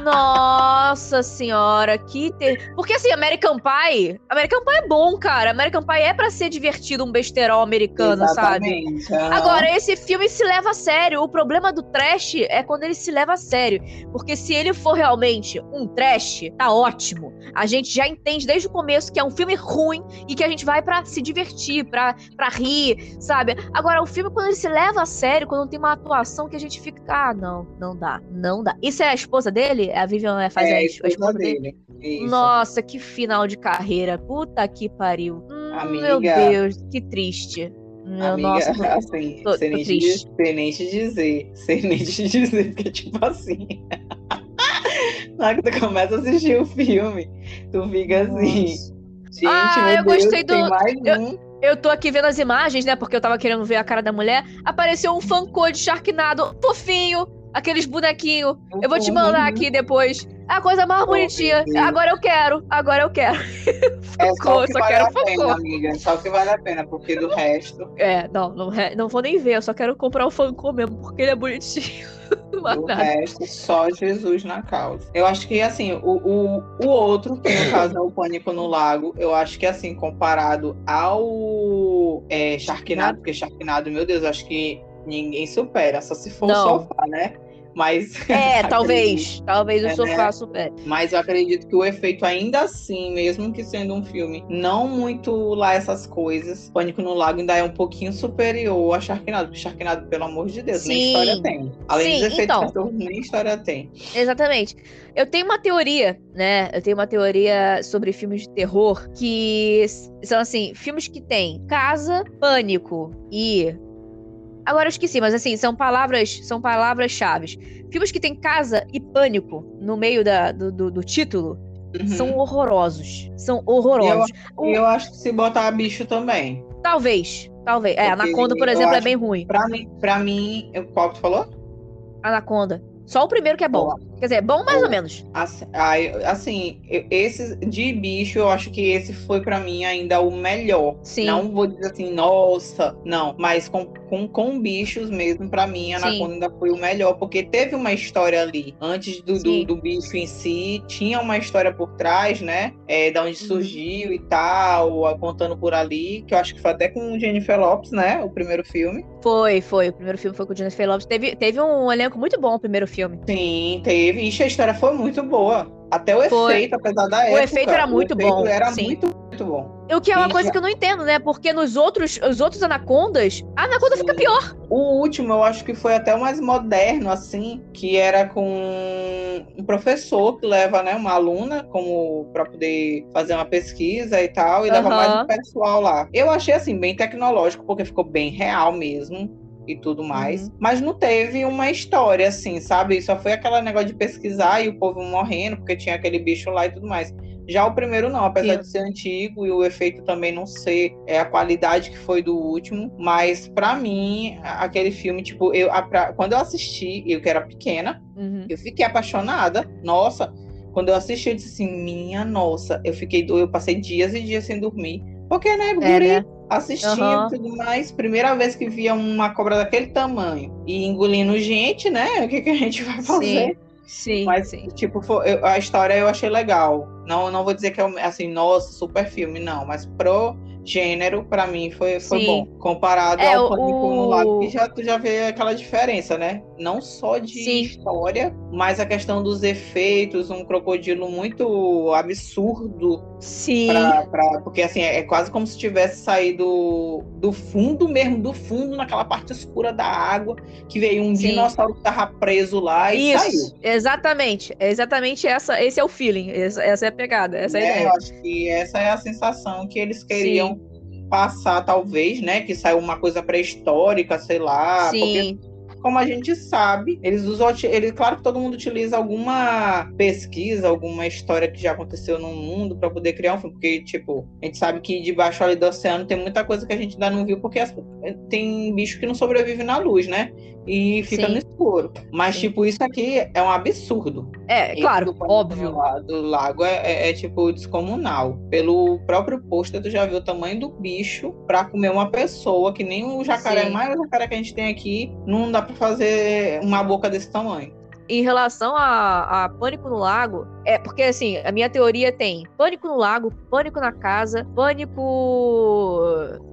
Nossa senhora, que ter... Porque assim, American Pie, American Pie é bom, cara. American Pie é para ser divertido, um besterol americano, Exatamente. sabe? Agora, esse filme se leva a sério. O problema do trash é quando ele se leva a sério. Porque se ele for realmente um trash, tá ótimo. A gente já entende desde o começo que é um filme ruim e que a gente vai para se divertir, pra rir, sabe? Agora, o filme, quando ele se leva a sério, quando tem uma atuação que a gente fica, ah, não, não dá, não dá. Isso é a esposa dele? Dele? A Vivian é, faz é, a, esposa dele. dele. Nossa, que final de carreira. Puta que pariu. Hum, Amiga, meu Deus, que triste. Meu, Amiga, nossa, *laughs* assim, tô, sem, nem te, sem nem te dizer, sem nem te *laughs* dizer, porque tipo assim, *laughs* na hora que tu começa a assistir o filme, tu fica assim, gente, ah, eu Deus, gostei do... Eu... Um. Eu tô aqui vendo as imagens, né? Porque eu tava querendo ver a cara da mulher. Apareceu um fancô de Sharknado fofinho, aqueles bonequinhos. Eu vou te mandar aqui depois. É a coisa mais bonitinha. Agora eu quero. Agora eu quero. É só, que só vale quero a pena, amiga. Só que vale a pena, porque do resto. É, não, não, não vou nem ver. Eu só quero comprar o Funko mesmo, porque ele é bonitinho. *laughs* o resto, só Jesus na causa. Eu acho que, assim, o, o, o outro, que no caso é o Pânico no Lago, eu acho que, assim, comparado ao é, Sharknado, porque Sharknado, meu Deus, eu acho que ninguém supera, só se for não. o sofá, né? Mas. *laughs* É, *laughs* talvez. Talvez o é, sofá né? supere. Mas eu acredito que o efeito, ainda assim, mesmo que sendo um filme não muito lá essas coisas, Pânico no Lago ainda é um pouquinho superior a Sharknado. Porque Sharknado, pelo amor de Deus, Sim. nem história tem. Além Sim, dos efeitos então, nem história tem. Exatamente. Eu tenho uma teoria, né? Eu tenho uma teoria sobre filmes de terror que são assim, filmes que têm casa, pânico e Agora eu esqueci, mas assim, são palavras, são palavras-chave. Filmes que tem casa e pânico no meio da, do, do, do título uhum. são horrorosos. São horrorosos. Eu, eu acho que se botar bicho também. Talvez, talvez. É, Anaconda, por exemplo, é bem ruim. Pra mim, pra mim, qual tu falou? Anaconda. Só o primeiro que é bom. Quer dizer, bom mais ou menos. Assim, esse de bicho, eu acho que esse foi para mim ainda o melhor. Sim. Não vou dizer assim, nossa, não. Mas com, com, com bichos mesmo, para mim, a Anaconda ainda foi o melhor. Porque teve uma história ali. Antes do, do, do, bicho em si, tinha uma história por trás, né? É, da onde uhum. surgiu e tal, contando por ali. Que eu acho que foi até com o Jennifer Lopes, né? O primeiro filme. Foi, foi. O primeiro filme foi com o Jennifer Lopes. Teve, teve um elenco muito bom o primeiro filme. Sim, teve teve. Ixi, a história foi muito boa. Até o foi. efeito, apesar da o época. O efeito era muito efeito bom. Era sim. muito, muito bom. O que é uma e coisa já... que eu não entendo, né? Porque nos outros, os outros anacondas, a anaconda sim. fica pior. O último, eu acho que foi até o mais moderno, assim, que era com um professor que leva, né, uma aluna como para poder fazer uma pesquisa e tal, e leva mais um pessoal lá. Eu achei assim bem tecnológico, porque ficou bem real mesmo e tudo mais. Uhum. Mas não teve uma história, assim, sabe? Só foi aquele negócio de pesquisar e o povo morrendo, porque tinha aquele bicho lá e tudo mais. Já o primeiro não, apesar Sim. de ser antigo e o efeito também não ser é, a qualidade que foi do último, mas para mim aquele filme, tipo, eu a, pra, quando eu assisti, eu que era pequena, uhum. eu fiquei apaixonada. Nossa, quando eu assisti, eu disse assim, minha nossa, eu fiquei, eu passei dias e dias sem dormir, porque né, guri, é, né? Assistindo uhum. tudo mais. Primeira vez que via uma cobra daquele tamanho e engolindo gente, né? O que, que a gente vai fazer? Sim. Sim, Mas, sim. tipo, foi, a história eu achei legal. Não, não vou dizer que é assim, nossa, super filme, não. Mas pro gênero, para mim, foi, foi bom. Comparado é, ao Pânico o... no Lago, que já, tu já vê aquela diferença, né? Não só de Sim. história, mas a questão dos efeitos, um crocodilo muito absurdo. Sim. Pra, pra, porque, assim, é, é quase como se tivesse saído do fundo mesmo, do fundo, naquela parte escura da água, que veio um Sim. dinossauro que tava preso lá e Isso, saiu. exatamente. É exatamente essa, esse é o feeling, essa, essa é a pegada, essa é, é a ideia. Eu acho que essa é a sensação que eles queriam Sim passar, talvez, né? Que saiu uma coisa pré-histórica, sei lá. Sim. Como a gente sabe, eles usam, ele, claro que todo mundo utiliza alguma pesquisa, alguma história que já aconteceu no mundo para poder criar um filme, porque tipo, a gente sabe que debaixo ali do oceano tem muita coisa que a gente ainda não viu, porque tem bicho que não sobrevive na luz, né? E fica Sim. no escuro. Mas, Sim. tipo, isso aqui é um absurdo. É, claro, óbvio. Do lago é, é, é, tipo, descomunal. Pelo próprio pôster, tu já viu o tamanho do bicho para comer uma pessoa, que nem o jacaré, Sim. mais o jacaré que a gente tem aqui, não dá para fazer uma boca desse tamanho em relação a, a, Pânico no Lago, é porque assim, a minha teoria tem Pânico no Lago, Pânico na Casa, Pânico.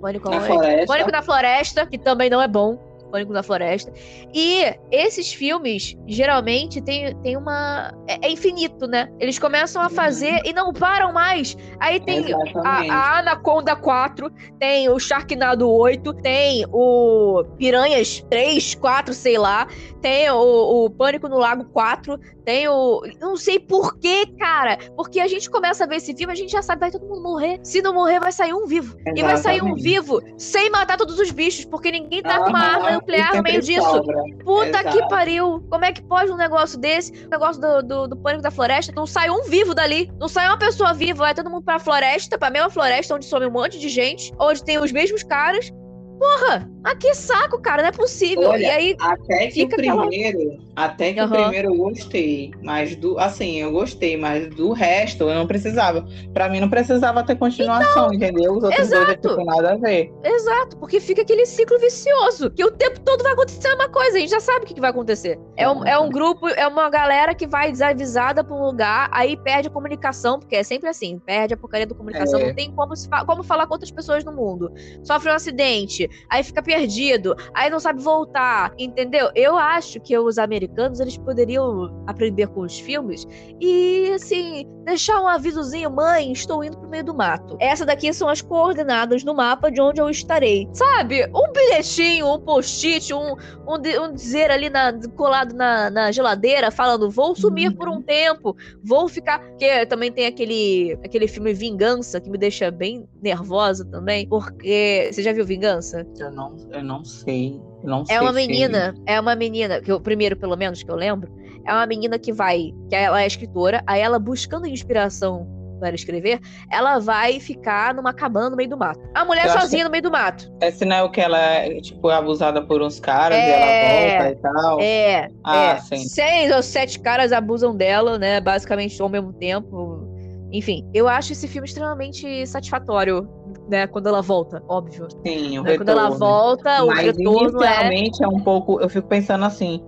Pânico na floresta. Pânico na Floresta, que também não é bom. Pânico na Floresta. E esses filmes, geralmente, tem, tem uma. É, é infinito, né? Eles começam a fazer e não param mais. Aí tem a, a, Anaconda 4, tem o Sharknado 8, tem o Piranhas 3, 4, sei lá. Tem o, o Pânico no Lago 4, tem o. Não sei por quê, cara. Porque a gente começa a ver esse filme, a gente já sabe, vai todo mundo morrer. Se não morrer, vai sair um vivo. Exatamente. E vai sair um vivo sem matar todos os bichos, porque ninguém tá com uma arma nuclear no meio disso. Sobra. Puta Exato. que pariu. Como é que pode um negócio desse? O negócio do, do, do, pânico da floresta. Não sai um vivo dali. Não sai uma pessoa viva. Vai todo mundo pra floresta, pra mesma floresta, onde some um monte de gente, onde tem os mesmos caras. Porra, ah, que saco, cara, não é possível. Olha, e aí até que o primeiro, aquela... até que uhum. o primeiro eu gostei, mas do, assim, eu gostei, mas do resto eu não precisava. Para mim não precisava ter continuação, então, entendeu? Os outros exato. dois não nada a ver. Exato, porque fica aquele ciclo vicioso, que o tempo todo vai acontecer uma coisa, a gente já sabe o que vai acontecer. É um, é um grupo, é uma galera que vai desavisada para um lugar, aí perde a comunicação, porque é sempre assim, perde a porcaria da comunicação, é. não tem como, se como falar com outras pessoas no mundo. Sofre um acidente, aí fica perdido, aí não sabe voltar, entendeu? Eu acho que os americanos eles poderiam aprender com os filmes e assim deixar um avisozinho, mãe, estou indo pro meio do mato. Essa daqui são as coordenadas no mapa de onde eu estarei. Sabe? Um bilhetinho, um post-it, um, um, um, dizer ali na, colado na, na geladeira, falando, vou sumir uhum. por um uhum. tempo, vou ficar. Porque também tem aquele, aquele filme Vingança, que me deixa bem nervosa também, porque. Você já viu Vingança? Eu não, eu não sei. Eu não é uma menina, é uma menina, que o primeiro, pelo menos, que eu lembro, é uma menina que vai, que ela é escritora, aí ela buscando inspiração para escrever, ela vai ficar numa cabana no meio do mato. A mulher eu sozinha no meio do mato. Esse não é o que ela é, tipo, abusada por uns caras é, e ela volta e tal? É, ah, é. Sim. Seis ou sete caras abusam dela, né, basicamente ao mesmo tempo. Enfim, eu acho esse filme extremamente satisfatório né, quando ela volta, óbvio. Sim, o né, retorno. Quando ela volta, Mas o retorno inicialmente é... é um pouco, eu fico pensando assim,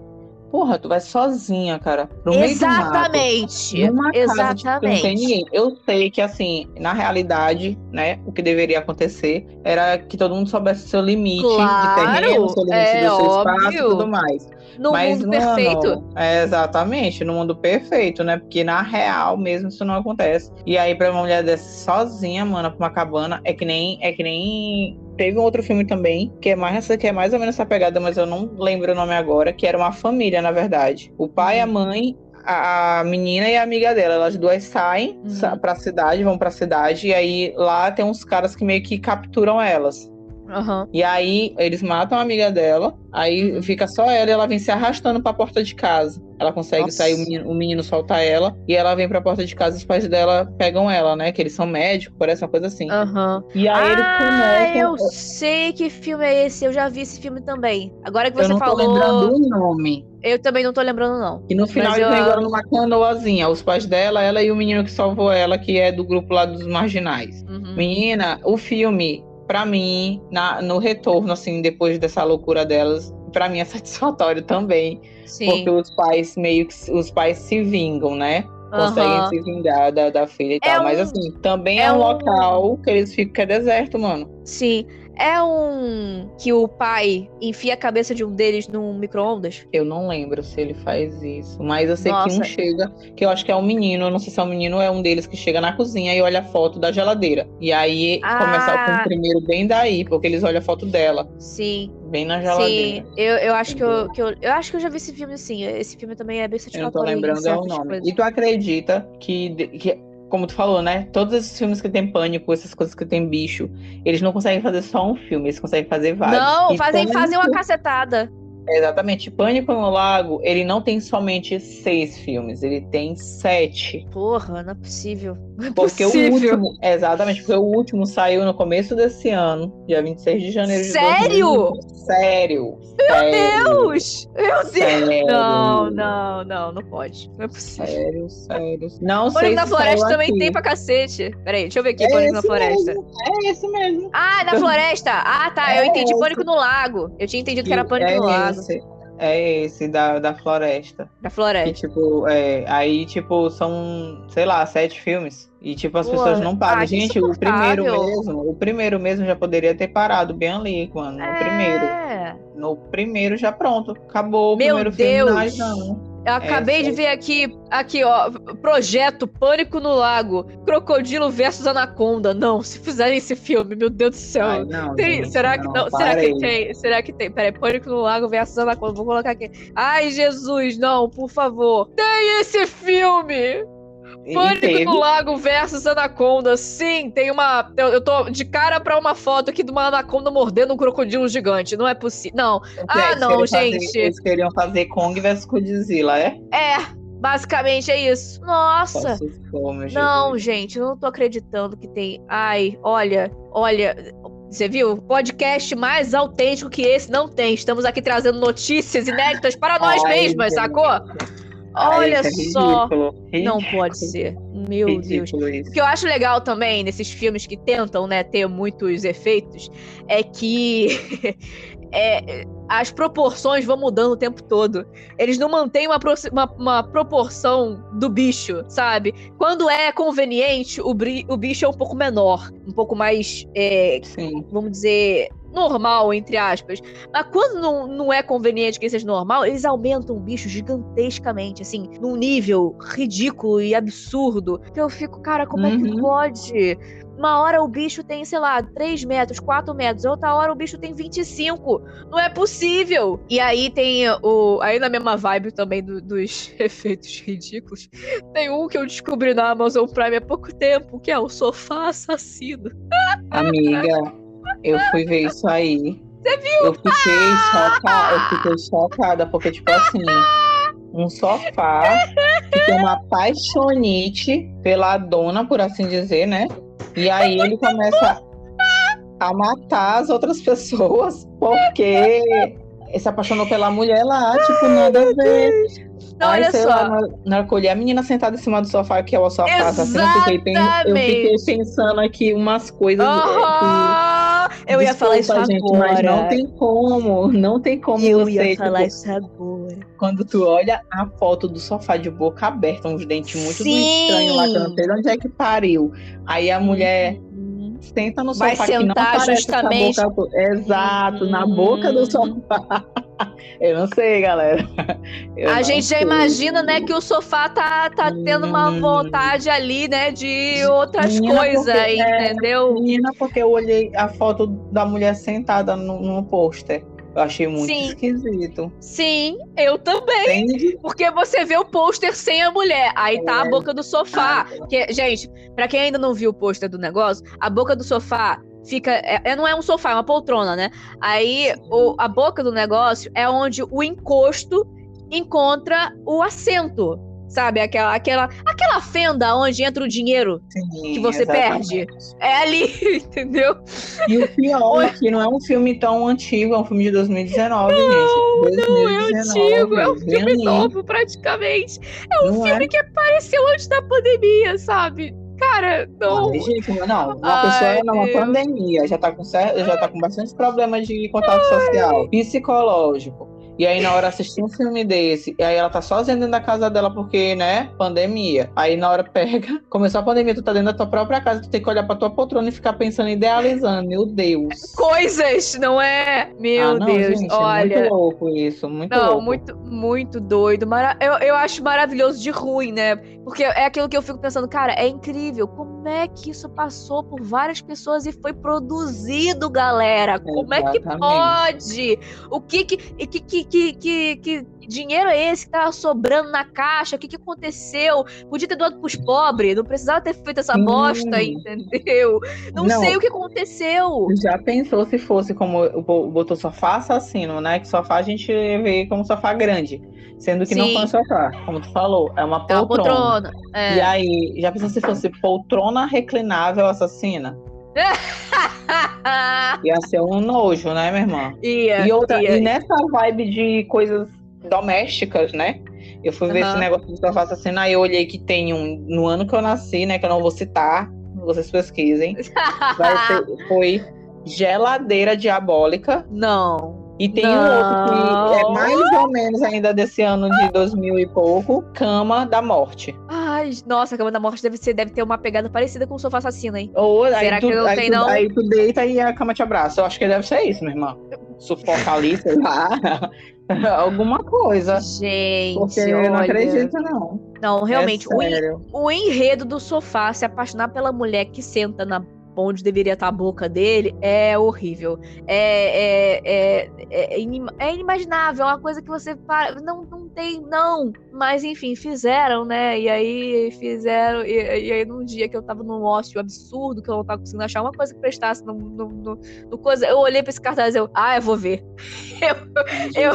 Porra, tu vai sozinha, cara. Pro Exatamente. Meio do mato, Exatamente. Casa, tipo, não tem ninguém. Eu sei que, assim, na realidade, né, o que deveria acontecer era que todo mundo soubesse o seu limite claro, de terreno, seu limite é, do seu óbvio. espaço e tudo mais. No Mas, mundo perfeito. É, exatamente, no mundo perfeito, né? Porque na real mesmo isso não acontece. E aí, pra uma mulher dessa sozinha, mano, pra uma cabana, é que nem. É que nem Teve um outro filme também, que é mais que é mais ou menos essa pegada, mas eu não lembro o nome agora, que era uma família, na verdade. O pai, a uhum. mãe, a menina e a amiga dela, elas duas saem uhum. pra cidade, vão pra cidade, e aí lá tem uns caras que meio que capturam elas. Uhum. E aí eles matam a amiga dela, aí uhum. fica só ela e ela vem se arrastando pra porta de casa. Ela consegue Nossa. sair, o menino, o menino solta ela, e ela vem pra porta de casa e os pais dela pegam ela, né? Que eles são médicos, parece uma coisa assim. Uhum. E aí ah, eles começam. Eu sei que filme é esse, eu já vi esse filme também. Agora que você eu não falou. Tô lembrando o nome. Eu também não tô lembrando, não. E no final eles eu... agora numa canoazinha, os pais dela, ela e o menino que salvou ela, que é do grupo lá dos marginais. Uhum. Menina, o filme para mim, na, no retorno, assim, depois dessa loucura delas, para mim é *laughs* satisfatório também. Sim. Porque os pais meio que os pais se vingam, né? Conseguem Aham. se vingar da, da filha e É tal. Mas um- assim, também é, é um- local que eles ficam que é deserto, mano. Sim. É um que o pai enfia a cabeça de um deles num micro-ondas? Eu não lembro se ele faz isso. Mas eu sei que Nossa. um chega, que eu acho que é um menino, eu não sei se é um menino ou é um deles que chega na cozinha e olha a foto da geladeira. E aí Ah. começa com o primeiro bem daí, porque eles olham a foto dela, Sim. bem na Sim. geladeira. Eu, eu acho que eu, que eu. Eu acho que eu já vi esse filme sim. Esse filme também é bem Eu não tô satisfatório. em lembrando é o nome. coisas. E tu acredita que, que, como tu falou, né? Todos esses filmes que tem pânico, essas coisas que tem bicho, eles não conseguem fazer só um filme, eles conseguem fazer vários. Não, fazem, fazem uma Pânico- cacetada. Exatamente. Pânico no Lago, ele não tem somente seis filmes, ele tem sete. Porra, não é possível. Não é Porque possível. o último, exatamente, porque o último saiu no começo desse ano, dia 26 de janeiro de Sério? 2020. Sério? Meu Deus! Meu Deus! Sério. Não, não, não, não pode. Não é possível. Sério, sério. Não sei Pânico na Floresta também aqui. tem pra cacete. Peraí, deixa eu ver aqui, É Pânico na Floresta. mesmo, É esse mesmo. Ah, na *laughs* floresta! Ah, tá, eu É entendi esse. Pânico no Lago. Eu tinha entendido que era Pânico é no Lago. Esse, é esse da, da floresta. Da floresta. tipo, é, aí, tipo, são, sei lá, sete filmes. E, tipo, as Pô, pessoas não param. ah, que Gente, o primeiro mesmo, o primeiro mesmo já poderia ter parado bem ali, mano. No primeiro. É. No primeiro já pronto. Acabou o Meu primeiro Deus. filme. Mas não. Eu acabei de ver aqui, aqui, ó, projeto Pânico no Lago, Crocodilo versus Anaconda. Não, se fizerem esse filme, meu Deus do céu. Ai, não, Tem- gente, será que não? Será que tem? Será que tem? Peraí, Pânico no Lago versus Anaconda. Vou colocar aqui. Ai, Jesus, não, por favor. Tem esse filme! Pânico teve. no Lago versus Anaconda. Sim, tem uma. Eu, eu tô de cara pra uma foto aqui de uma anaconda mordendo um crocodilo gigante. Não é possível. Não. Ah, Eles não, queriam fazer- gente. eles queriam fazer Kong versus Godzilla, é? É, basicamente é isso. Nossa. Meu Não, gente, não tô acreditando que tem. Ai, olha, olha. Você viu? Podcast mais autêntico que esse não tem. Estamos aqui trazendo notícias inéditas para nós Ai, mesmas, gente. sacou? Ai, Olha isso é só. ridículo, Não ridículo, pode ser. Meu Deus. ridículo isso. O que eu acho legal também nesses filmes que tentam, né, ter muitos efeitos é que *laughs* é, as proporções vão mudando o tempo todo. Eles não mantêm uma, uma- uma proporção do bicho, sabe? Quando é conveniente, o, o bicho é um pouco menor, um pouco mais, é, vamos dizer, normal, entre aspas. Mas quando não, não é conveniente que seja normal, eles aumentam o bicho gigantescamente, assim, num nível ridículo e absurdo. Que eu fico, cara, como é que Uhum. pode? Uma hora o bicho tem, sei lá, 3 metros, 4 metros, outra hora o bicho tem 25. Não é possível! E aí tem o. Aí na mesma vibe também do- dos *laughs* efeitos ridículos, tem um que eu descobri na Amazon Prime há pouco tempo, que é o sofá assassino. Amiga, eu fui ver isso aí. Você viu? Eu fiquei chocada, eu fiquei chocada, porque, tipo assim, um sofá que tem uma paixonite pela dona, por assim dizer, né? E aí ele começa a matar as outras pessoas porque se apaixonou pela mulher lá, tipo, nada a ver. Não, Aí, olha só. lá, na, na olhei a menina sentada em cima do sofá, que é o sofá, assim, eu fiquei, eu fiquei pensando aqui umas coisas é, que Eu ia falar isso Desculpa, gente, agora. mas não tem como, não tem como Eu você, ia tipo, falar isso agora. quando tu olha a foto do sofá de boca aberta, uns dentes muito estranhos lá, que eu não sei de onde é que pariu. Aí a mulher. Senta no Vai sofá que não sentar justamente- boca... Exato, na Uhum. boca do sofá. *laughs* Eu não sei, galera. *laughs* Eu A gente já sei. imagina, né, que o sofá tá, tá tendo uma Hum. vontade ali, né, de outras coisas, é, entendeu? Menina, porque eu olhei a foto da mulher sentada no, no pôster. Eu achei muito Sim. esquisito. Sim, eu também. Entende? Porque você vê o pôster sem a mulher. Aí tá a É. boca do sofá. Que, gente, pra quem ainda não viu o pôster do negócio, a boca do sofá fica. É, é- não é um sofá, é uma poltrona, né? Aí o- a boca do negócio é onde o encosto encontra o assento. Sabe? Aquela, aquela, aquela fenda onde entra o dinheiro. Sim, Que você exatamente. É ali, *laughs* entendeu? E o pior é que não é um filme tão antigo, é um filme de 2019, gente. Não é 2019, antigo, é um filme ali. novo, praticamente. É um Não filme é? que apareceu antes da pandemia, sabe? Cara, não. Gente, não, uma Ai, pessoa numa Deus. pandemia, já tá, com, já tá com bastante problemas de contato Ai. social, psicológico e aí, na hora assistir um filme desse, e aí ela tá sozinha dentro da casa dela porque, né, pandemia. Aí, na hora *laughs* pega, começou a pandemia, tu tá dentro da tua própria casa, tu tem que olhar pra tua poltrona e ficar pensando, idealizando. Meu Deus. *laughs* Coisas, não é? Meu ah, não, Deus, gente, olha. É muito louco isso, muito não, louco. muito, muito doido. Mara... Eu, eu acho maravilhoso de ruim, né? Porque é aquilo que eu fico pensando, cara, é incrível. Como é que isso passou por várias pessoas e foi produzido, galera? Como Exatamente. é que pode? O que que, que, que, que, que, que dinheiro é esse que tava sobrando na caixa? O que, que aconteceu? Podia ter doado pros pobres, não precisava ter feito essa bosta, entendeu? Não, não, sei o que aconteceu. Já pensou se fosse como botou sofá assassino, né? Que sofá a gente vê como sofá grande. Sendo que Sim. não foi um sofá, como tu falou, é uma poltrona. É uma poltrona. É. E aí, já pensou se fosse poltrona reclinável assassina? *laughs* ia ser um nojo, né, minha irmã? Ia, e, outra, ia. e nessa vibe de coisas domésticas, né? Eu fui ver uhum. esse negócio do sofá assassino, aí eu olhei que tem um no ano que eu nasci, né? Que eu não vou citar, vocês pesquisem. *laughs* Ser, foi geladeira diabólica. Não. E tem não. um outro que é mais ou menos ainda desse ano de 2000 e pouco, Cama da Morte. Ai, nossa, a Cama da Morte deve, ser, deve ter uma pegada parecida com o Sofá Assassino, hein? Ou, Será tu, que não tem, tu, não? Aí tu deita e a cama te abraça. Eu acho que deve ser isso, minha irmã. Sufoca ali, sei lá. *laughs* Alguma coisa. Gente, Porque eu não acredito, não. Não, realmente, é o, o enredo do sofá, se apaixonar pela mulher que senta na onde deveria estar a boca dele, é horrível. É, é, é, é, é inimaginável, é uma coisa que você para, não, não tem, não. Mas enfim, fizeram, né? E aí fizeram, e, e aí num dia que eu tava num ócio absurdo, que eu não tava conseguindo achar uma coisa que prestasse no, no, no, no coisa, eu olhei pra esse cartaz e eu, ah, eu vou ver. *laughs* Eu, eu,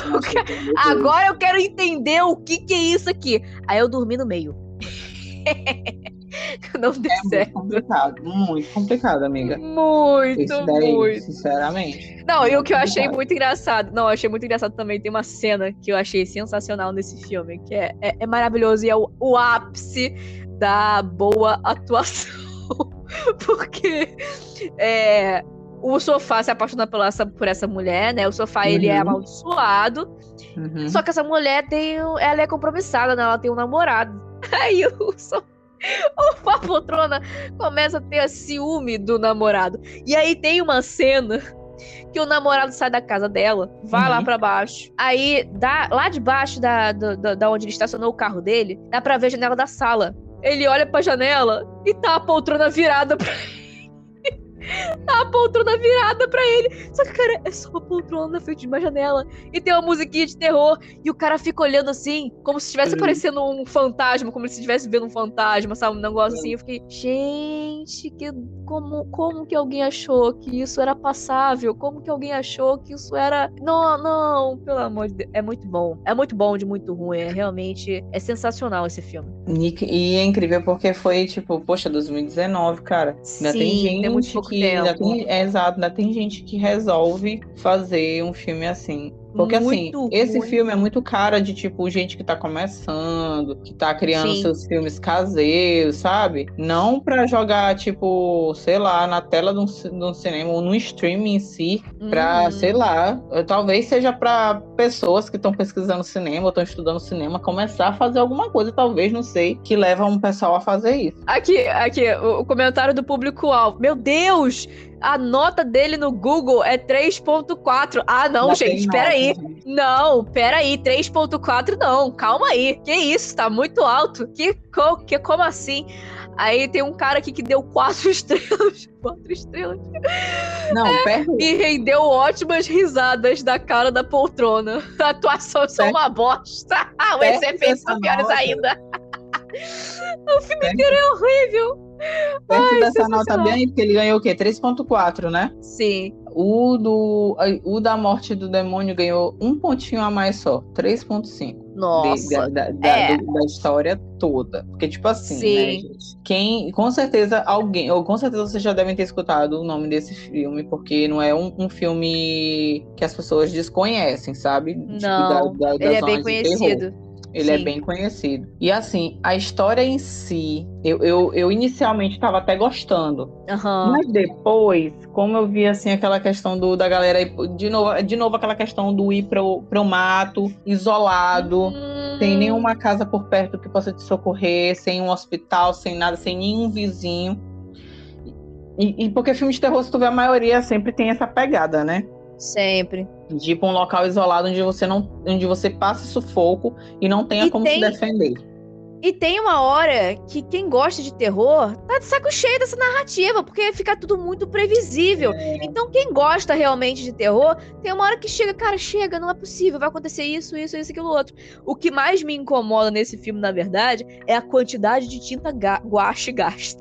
agora eu quero entender o que que é isso aqui. Aí eu dormi no meio. *laughs* *laughs* não deu é certo. Muito complicado, muito complicado, amiga. Muito, daí, muito. Sinceramente. Não, e o que eu achei muito engraçado, não, eu achei muito engraçado também, tem uma cena que eu achei sensacional nesse filme, que é, é, é maravilhoso e é o, o ápice da boa atuação. *laughs* Porque é, o sofá se apaixona por essa, por essa mulher, né? O sofá, uhum. ele é uhum. amaldiçoado. Uhum. Só que essa mulher tem. Ela é compromissada, né? Ela tem um namorado. *laughs* Aí o sofá a poltrona começa a ter ciúme do namorado. E aí tem uma cena que o namorado sai da casa dela, vai uhum. lá para baixo. Aí, dá, lá debaixo da, da, da onde ele estacionou o carro dele, dá pra ver a janela da sala. Ele olha pra janela e tá a poltrona virada pra ele. A poltrona virada pra ele. Só que, cara, é só uma poltrona na frente de uma janela. E tem uma musiquinha de terror. E o cara fica olhando assim, como se estivesse aparecendo um fantasma, como se estivesse vendo um fantasma, sabe? Um negócio assim. Eu fiquei, gente, que, como, como que alguém achou que isso era passável? Como que alguém achou que isso era. Não, não, pelo amor de Deus. É muito bom. É muito bom de muito ruim. É realmente. É sensacional esse filme. E, é incrível porque foi, tipo, poxa, 2019, cara. Ainda Sim, tem gente tem muito pouco que. Ainda tem, é, exato, ainda tem gente que resolve fazer um filme assim. Porque assim, muito assim, esse ruim. filme é muito cara de tipo gente que tá começando, que tá criando Sim. seus filmes caseiros, sabe? Não para jogar, tipo, sei lá, na tela de um, de um, cinema ou no streaming em si, pra, hum. sei lá, talvez seja para pessoas que estão pesquisando cinema ou estão estudando cinema começar a fazer alguma coisa, talvez, não sei, que leva um pessoal a fazer isso. Aqui, aqui, o comentário do público-alvo. Meu Deus! A nota dele no Google é 3.4. Ah, não, gente, peraí. Não, peraí, 3.4 não, calma aí. Que isso, tá muito alto. Que, que como assim? Aí tem um cara aqui que deu quatro *laughs* estrelas. Quatro estrelas. Não, é, E rendeu ótimas risadas da cara da poltrona. A atuação é só uma bosta. Os efeitos são piores ainda. *laughs* o filme inteiro é horrível. Perto Ai, dessa nota bem, porque ele ganhou o quê? 3.4, né? Sim. O, do, o da morte do demônio ganhou um pontinho a mais só, 3.5. Nossa. De, da, da, é. da, da, história toda. Porque, tipo assim, né, Sim. né, gente? Quem, com certeza, alguém, ou com certeza vocês já devem ter escutado o nome desse filme, porque não é um, um filme que as pessoas desconhecem, sabe? Tipo, não, tipo, ele é bem conhecido. Ele é Sim. é bem conhecido. E assim, a história em si, eu, eu, eu inicialmente estava até gostando. Uhum. Mas depois, como eu vi assim aquela questão do, da galera, de novo, de novo aquela questão do ir pro, pro mato, isolado, uhum. sem nenhuma casa por perto que possa te socorrer, sem um hospital, sem nada, sem nenhum vizinho. E, e porque filme de terror, se tu vê a maioria, sempre tem essa pegada, né? Sempre. De ir pra um local isolado onde você não. onde você passa sufoco e não tenha e como tem... se defender. E tem uma hora que quem gosta de terror tá de saco cheio dessa narrativa, porque fica tudo muito previsível. É. Então, quem gosta realmente de terror, tem uma hora que chega, cara, chega, não é possível, vai acontecer isso, isso, isso, aquilo, outro. O que mais me incomoda nesse filme, na verdade, é a quantidade de tinta guache *laughs* gasta.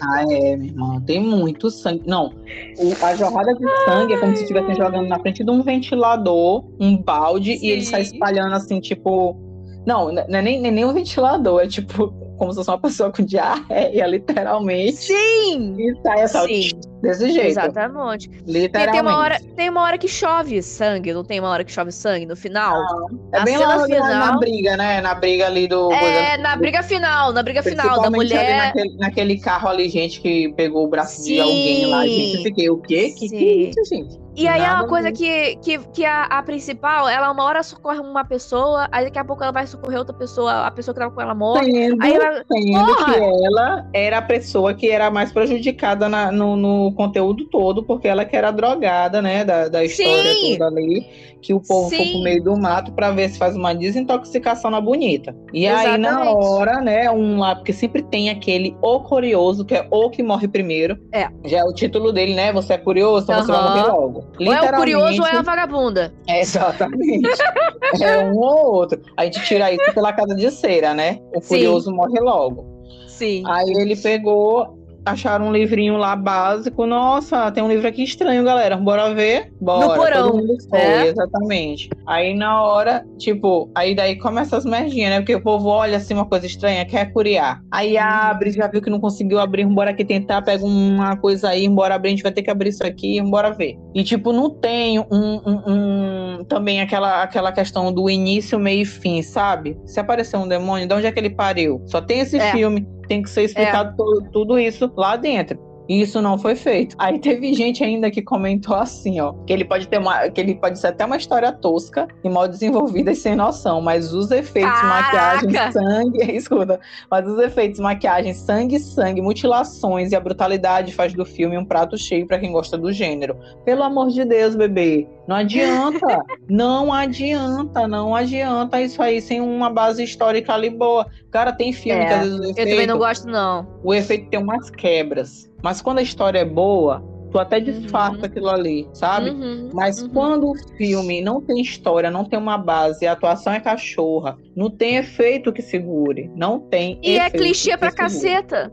ah, é, meu irmão, tem muito sangue. Não, o, a jorrada de sangue é como se estivessem jogando na frente de um ventilador, um balde, Sim. e ele sai espalhando assim, tipo não, não é nem, nem um ventilador, é tipo como se fosse uma pessoa com diarreia, *laughs* literalmente. Sim! E sai essa Sim. desse jeito. Exatamente. Literalmente. Tem uma, hora, tem uma hora que chove sangue, não tem uma hora que chove sangue no final? Não. É bem lá final, na briga, né? Na briga ali do. É, na briga final, na briga final da mulher. Naquele, naquele, carro ali, gente, que pegou o braço Sim. de alguém lá. Gente, eu fiquei, o quê? Que, que é isso, gente? E aí Nada é uma coisa que, que, que a, a, principal, ela uma hora socorre uma pessoa, aí daqui a pouco ela vai socorrer outra pessoa, a pessoa que tava com ela morre. Sendo, aí ela... sendo que ela era a pessoa que era mais prejudicada na, no, no, conteúdo todo, porque ela que era drogada, né, da, da história Sim. toda ali, que o povo Sim. foi pro meio do mato para ver se faz uma desintoxicação na bonita. E Exatamente. aí na hora, né, um lá, porque sempre tem aquele o curioso, que é o que morre primeiro. É. Já é o título dele, né, você é curioso, então uhum. você vai morrer logo. Ou é o curioso ou é a vagabunda. É, exatamente. *laughs* é um ou outro. A gente tira isso pela casa de cera, né? O curioso Sim. morre logo. Sim. Aí ele pegou acharam um livrinho lá básico. Nossa, tem um livro aqui estranho, galera. Bora ver? Bora. No porão. Todo mundo foi, é? exatamente. Aí na hora, tipo, aí daí começa as merdinhas, né? Porque o povo olha assim uma coisa estranha, quer curiar. Aí abre, já viu que não conseguiu abrir, bora aqui tentar, pega uma coisa aí, bora abrir, a gente vai ter que abrir isso aqui, bora ver. E tipo, não tem um, um, um também aquela, aquela questão do início, meio e fim, sabe? Se aparecer um demônio, de onde é que ele pariu? Só tem esse é. filme tem que ser explicado é. todo, tudo isso lá dentro. E isso não foi feito. Aí teve gente ainda que comentou assim, ó, que ele pode ter uma, que ele pode ser até uma história tosca e mal desenvolvida e sem noção, mas os efeitos, Caraca! maquiagem, sangue, *laughs* escuta, mas os efeitos, maquiagem, sangue, sangue, mutilações e a brutalidade faz do filme um prato cheio para quem gosta do gênero. Pelo amor de Deus, bebê, não adianta, não adianta, não adianta isso aí sem uma base histórica ali boa. Cara, tem filme é, que às vezes o efeito, Eu também não gosto não. O efeito tem umas quebras mas quando a história é boa, tu até uhum. disfarça uhum. aquilo ali, sabe? Uhum. Mas uhum. quando o filme não tem história, não tem uma base, a atuação é cachorra, não tem efeito que segure, não tem. E é clichê pra segure. caceta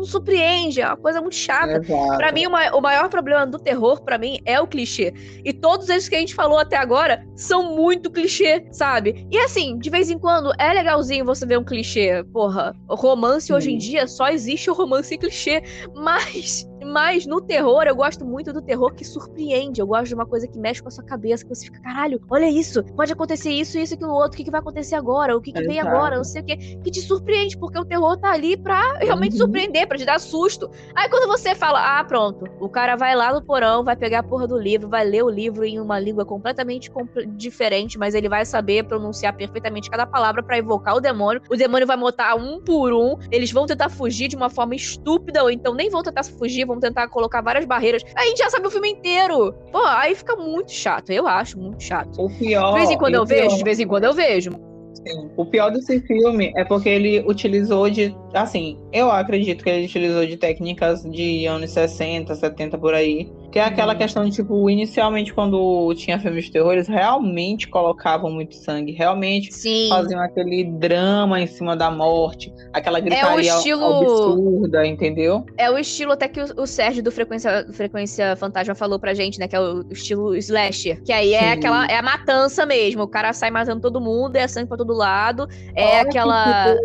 não surpreende, é uma coisa muito chata. Para mim, o, o maior problema do terror, para mim, é o clichê. E todos esses que a gente falou até agora são muito clichê, sabe? E assim, de vez em quando é legalzinho você ver um clichê. Porra, romance hoje em dia só existe o romance clichê, *laughs* mas mas no terror, eu gosto muito do terror que surpreende. Eu gosto de uma coisa que mexe com a sua cabeça, que você fica, caralho, olha isso, pode acontecer isso, isso, aquilo, outro, o que, que vai acontecer agora, o que, que vem agora, não sei o que, que te surpreende, porque o terror tá ali pra realmente uhum. surpreender, pra te dar susto. Aí quando você fala, ah, pronto, o cara vai lá no porão, vai pegar a porra do livro, vai ler o livro em uma língua completamente diferente, mas ele vai saber pronunciar perfeitamente cada palavra para evocar o demônio. O demônio vai matar um por um, eles vão tentar fugir de uma forma estúpida, ou então nem vão tentar fugir, vão tentar colocar várias barreiras. A gente já sabe o filme inteiro. Pô, aí fica muito chato. Eu acho muito chato. O pior. De vez em quando eu pior... vejo, de vez em quando eu vejo. Sim. O pior desse filme é porque ele utilizou de. Assim, eu acredito que ele utilizou de técnicas de anos 60, 70 por aí, que é aquela uhum. questão de, tipo, inicialmente, quando tinha filmes de terror, eles realmente colocavam muito sangue, realmente Sim. faziam aquele drama em cima da morte, aquela gritaria é estilo... absurda, entendeu? É o estilo até que o, Sérgio do Frequência, Frequência Fantasma falou pra gente, né? Que é o, o estilo slasher. Que aí é Sim. é aquela. É a matança mesmo. O cara sai matando todo mundo, é sangue pra todo lado. É Olha aquela.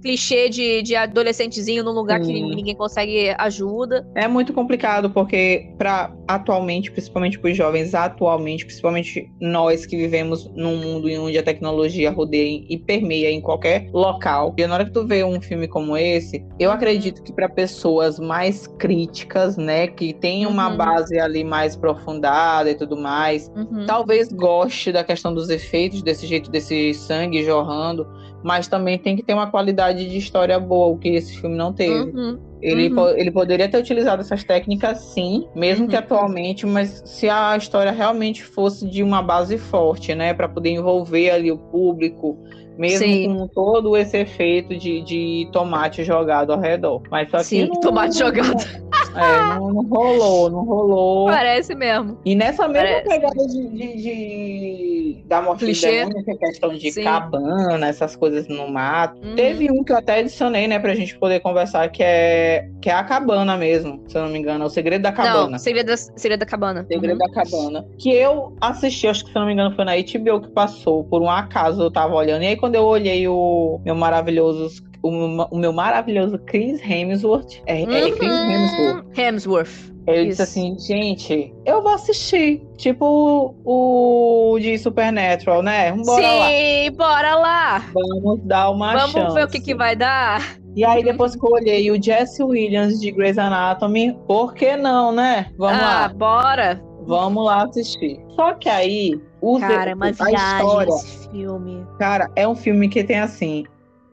Clichê de, de adolescentezinho num lugar Sim. que ninguém consegue ajuda. É muito complicado, porque para atualmente, principalmente para os jovens, atualmente, principalmente nós que vivemos num mundo onde a tecnologia rodeia e permeia em qualquer local. E na hora que tu vê um filme como esse, eu uhum. acredito que para pessoas mais críticas, né, que tem uma uhum. base ali mais aprofundada e tudo mais, uhum. talvez goste da questão dos efeitos desse jeito desse sangue jorrando, mas também tem que ter uma qualidade de história boa, o que esse filme não teve. Uhum. Ele, uhum. po ele poderia ter utilizado essas técnicas, sim, mesmo uhum. que atualmente, mas se a história realmente fosse de uma base forte, né, para poder envolver ali o público, mesmo Sim. com todo esse efeito de, de tomate jogado ao redor. Mas só que Sim, não, tomate não, jogado. É, não, não, rolou, não rolou. Parece mesmo. E nessa mesma Parece. pegada de, de, de, da é questão de Sim. cabana, essas coisas no mato. Uhum. Teve um que eu até adicionei, né, pra gente poder conversar, que é, que é a cabana mesmo, se eu não me engano. É o Segredo da Cabana. Não, Segredo da, Segredo da Cabana. Segredo uhum. da Cabana. Que eu assisti, acho que se eu não me engano foi na HBO que passou. Por um acaso eu tava olhando. E aí quando eu olhei o meu maravilhoso o, o, meu maravilhoso Chris Hemsworth. É, uhum. é Chris Hemsworth. Hemsworth. Ele Isso. disse assim, gente, eu vou assistir. Tipo o, de Supernatural, né? Bora Sim, lá. bora lá. Vamos dar uma Vamos chance. ver o que, que vai dar. E aí, depois que eu olhei o Jesse Williams de Grey's Anatomy, por que não, né? Vamos ah, lá. bora. Vamos lá assistir. Só que aí, o cara, é uma viagem história, esse filme. Cara, é um filme que tem assim.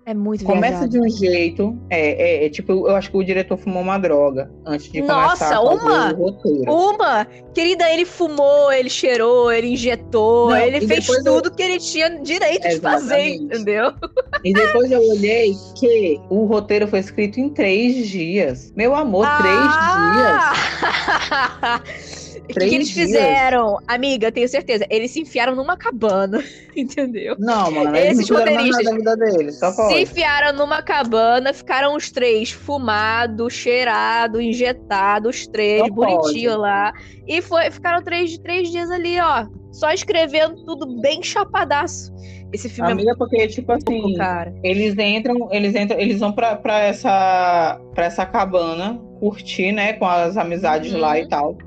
É muito Começa de um jeito. É, é, é, tipo, eu acho que o diretor fumou uma droga antes de Nossa, começar a uma, o roteiro. Uma! Querida, ele fumou, ele cheirou, ele injetou, Não, ele fez tudo eu... que ele tinha direito Exatamente. de fazer, entendeu? E depois eu olhei que o roteiro foi escrito em três dias. Meu amor, ah! três dias. *laughs* O que, que, eles dias. fizeram? Amiga, tenho certeza. Eles se enfiaram numa cabana, *laughs* entendeu? Não, mano, eles Esses roteiristas da vida deles, só se enfiaram numa cabana, ficaram os três fumados, cheirados, injetados, os três, só bonitinho pode. lá. E foi, ficaram três, três dias ali, ó. Só escrevendo tudo bem chapadaço. Esse filme é Amiga, é porque, tipo assim, cara. eles entram, eles entram, eles vão pra, pra, essa, pra essa cabana curtir, né, com as amizades uhum. lá e tal.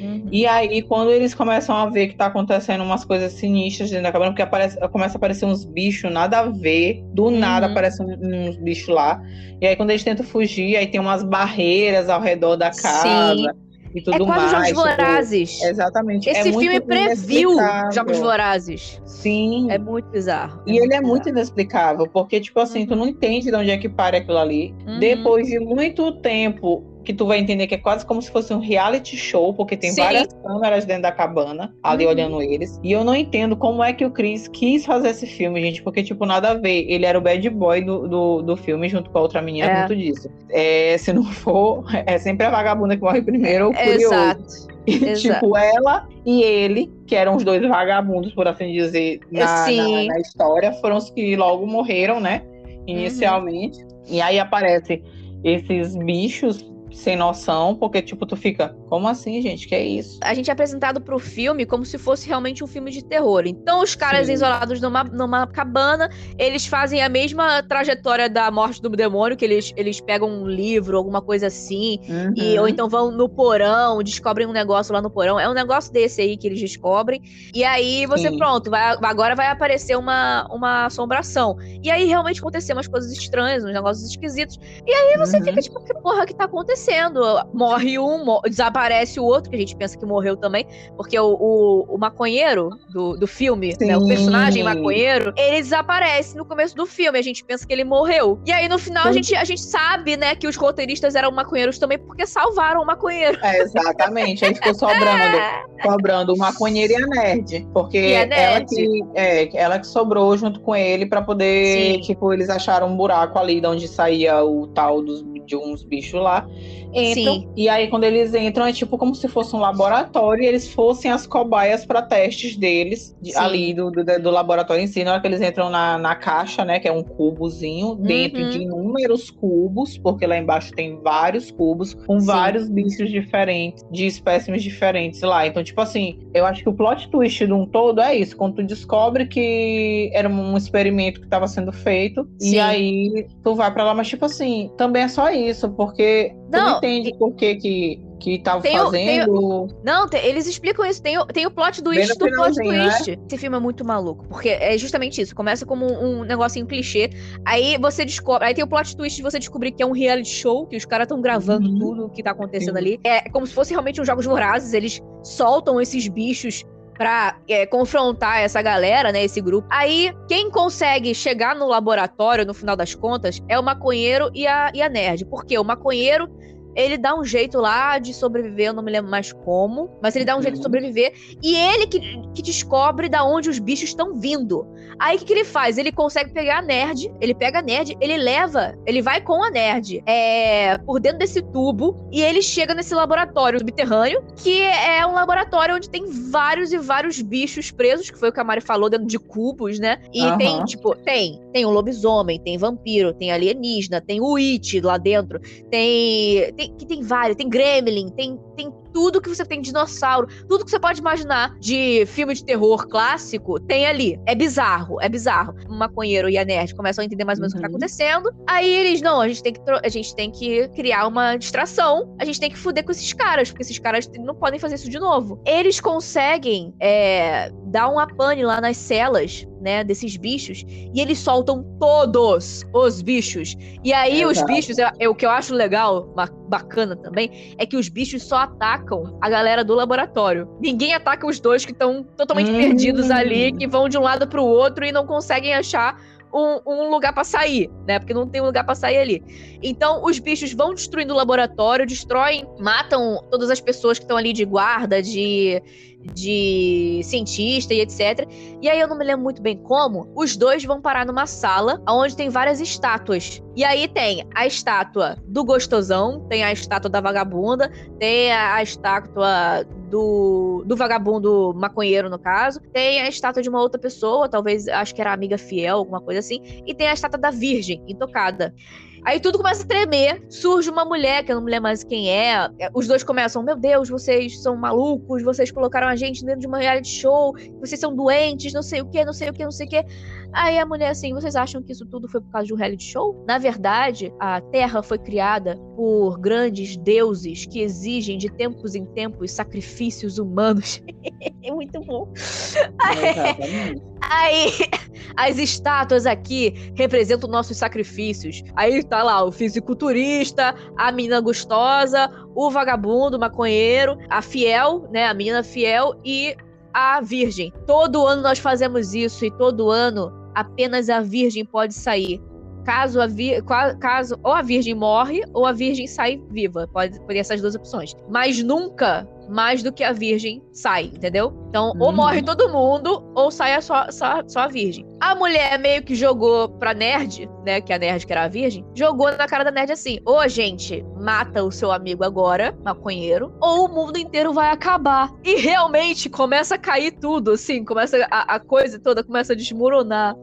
Uhum. E aí, quando eles começam a ver que tá acontecendo umas coisas sinistras dentro da cabana, porque aparece, começa a aparecer uns bichos, nada a ver, do uhum. nada aparecem uns bichos lá. E aí, quando eles tentam fugir, aí tem umas barreiras ao redor da casa. Sim. E tudo é quase mais, Jogos tipo, Vorazes. exatamente. Esse é filme previu Jogos Vorazes. Sim. É muito bizarro. É e muito ele é muito inexplicável, porque, tipo assim, uhum. tu não entende de onde é que para aquilo ali. Uhum. Depois de muito tempo que tu vai entender que é quase como se fosse um reality show, porque tem Sim. várias câmeras dentro da cabana, ali uhum. olhando eles. E eu não entendo como é que o Chris quis fazer esse filme, gente, porque, tipo, nada a ver. Ele era o bad boy do, do, do filme, junto com a outra menina, é. muito disso. É, se não for, é sempre a vagabunda que morre primeiro ou curioso. Exato. E, tipo, ela e ele, que eram os dois vagabundos, por assim dizer, na, na, na história, foram os que logo morreram, né? Inicialmente. Uhum. E aí aparece esses bichos sem noção, porque, tipo, tu fica, como assim, gente? Que é isso? A gente é apresentado pro filme como se fosse realmente um filme de terror. Então, os caras Sim. isolados numa, numa cabana, eles fazem a mesma trajetória da morte do demônio, que eles, eles pegam um livro, alguma coisa assim, uhum. e, ou então vão no porão, descobrem um negócio lá no porão. É um negócio desse aí que eles descobrem. E aí você, Sim. pronto, vai, agora vai aparecer uma, uma assombração. E aí realmente acontecem umas coisas estranhas, uns negócios esquisitos. E aí você uhum. fica tipo, que porra que tá acontecendo? Acontecendo. Morre um, desaparece o outro, que a gente pensa que morreu também, porque o, o, o maconheiro do, do filme, né, o personagem maconheiro, ele desaparece no começo do filme. A gente pensa que ele morreu. E aí no final a gente, a gente sabe, né, que os roteiristas eram maconheiros também porque salvaram o maconheiro. É, exatamente. Aí ficou sobrando, sobrando o maconheiro e a nerd. Porque a nerd. ela que é, ela que sobrou junto com ele para poder, Sim. tipo, eles acharam um buraco ali de onde saía o tal dos, de uns bichos lá entram. Sim. E aí, quando eles entram, é tipo como se fosse um laboratório e eles fossem as cobaias para testes deles, de, ali do, do, do, laboratório em si. Na hora que eles entram na, na caixa, né? Que é um cubozinho, dentro uhum. de inúmeros cubos, porque lá embaixo tem vários cubos com Sim. vários bichos diferentes, de espécimes diferentes lá. Então, tipo assim, eu acho que o plot twist de um todo é isso. Quando tu descobre que era um experimento que estava sendo feito, Sim. e aí tu vai para lá, mas tipo assim, também é só isso, porque não, não entende por que que que tava tem fazendo. Tem não, tem, eles explicam isso. Tem o, tem o plot twist do plot né? twist. Né? Esse filme é muito maluco, porque é justamente isso. Começa como um, um negocinho clichê. Aí você descobre. Aí tem o plot twist de você descobrir que é um reality show, que os caras estão gravando uhum. tudo o que tá acontecendo Sim. ali. É como se fosse realmente um Jogos Vorazes. Eles soltam esses bichos pra é, confrontar essa galera, né, esse grupo. Aí, quem consegue chegar no laboratório, no final das contas, é o maconheiro e a, e a nerd. Porque o maconheiro ele dá um jeito lá de sobreviver, eu não me lembro mais como, mas ele dá um jeito de uhum. sobreviver. E ele que, que descobre da onde os bichos estão vindo. Aí o que, que, ele faz? Ele consegue pegar a nerd, ele pega a nerd, ele leva, ele vai com a nerd é, por dentro desse tubo e ele chega nesse laboratório subterrâneo, que é um laboratório onde tem vários e vários bichos presos, que foi o que a Mari falou, dentro de cubos, né? E uhum. tem, tipo, tem, tem um lobisomem, tem vampiro, tem alienígena, tem o It lá dentro, tem tem, que tem vários, tem Gremlin, tem, tem tudo que você tem dinossauro, tudo que você pode imaginar de filme de terror clássico, tem ali. É bizarro, é bizarro. O maconheiro e a nerd começam a entender mais ou menos uhum. o que tá uhum. acontecendo. Aí eles, não, a gente tem que a gente tem que criar uma distração, a gente tem que fuder com esses caras, porque esses caras não podem fazer isso de novo. Eles conseguem é, dar uma pane lá nas celas né, desses bichos, e eles soltam todos os bichos. E aí os bichos, é, é, o que eu acho legal, bacana também, é que os bichos só atacam a galera do laboratório. Ninguém ataca os dois que estão totalmente hum. perdidos ali, que vão de um lado para o outro e não conseguem achar um, um, lugar para sair, né? Porque não tem um lugar para sair ali. Então, os bichos vão destruindo o laboratório, destroem, matam todas as pessoas que estão ali de guarda, de de cientista e etc. E aí eu não me lembro muito bem como, os dois vão parar numa sala onde tem várias estátuas. E aí tem a estátua do gostosão, tem a estátua da vagabunda, tem a estátua do, do vagabundo maconheiro, no caso, tem a estátua de uma outra pessoa, talvez acho que era amiga fiel, alguma coisa assim, e tem a estátua da Virgem, intocada. Aí tudo começa a tremer, surge uma mulher, que eu não me lembro mais quem é. Os dois começam: Meu Deus, vocês são malucos, vocês colocaram a gente dentro de uma reality show, vocês são doentes, não sei o que, não sei o que, não sei o que. Aí a mulher assim: Vocês acham que isso tudo foi por causa de um reality show? Na verdade, a Terra foi criada por grandes deuses que exigem de tempos em tempos sacrifícios humanos. *laughs* é muito bom. Aí, aí, as estátuas aqui representam nossos sacrifícios. Aí tá lá o fisiculturista, a menina gostosa, o vagabundo, o maconheiro, a fiel, né? A menina fiel e a virgem. Todo ano nós fazemos isso e todo ano apenas a virgem pode sair. Caso a vir, caso ou a virgem morre ou a virgem sai viva, pode ter essas duas opções. Mas nunca mais do que a virgem sai, entendeu? Então, ou uhum. morre todo mundo, ou sai só, só, só a virgem. A mulher meio que jogou pra nerd, né? Que a nerd que era a virgem, jogou na cara da nerd assim: Ô, gente, mata o seu amigo agora, maconheiro, ou o mundo inteiro vai acabar. E realmente começa a cair tudo, assim, começa a, a coisa toda começa a desmoronar.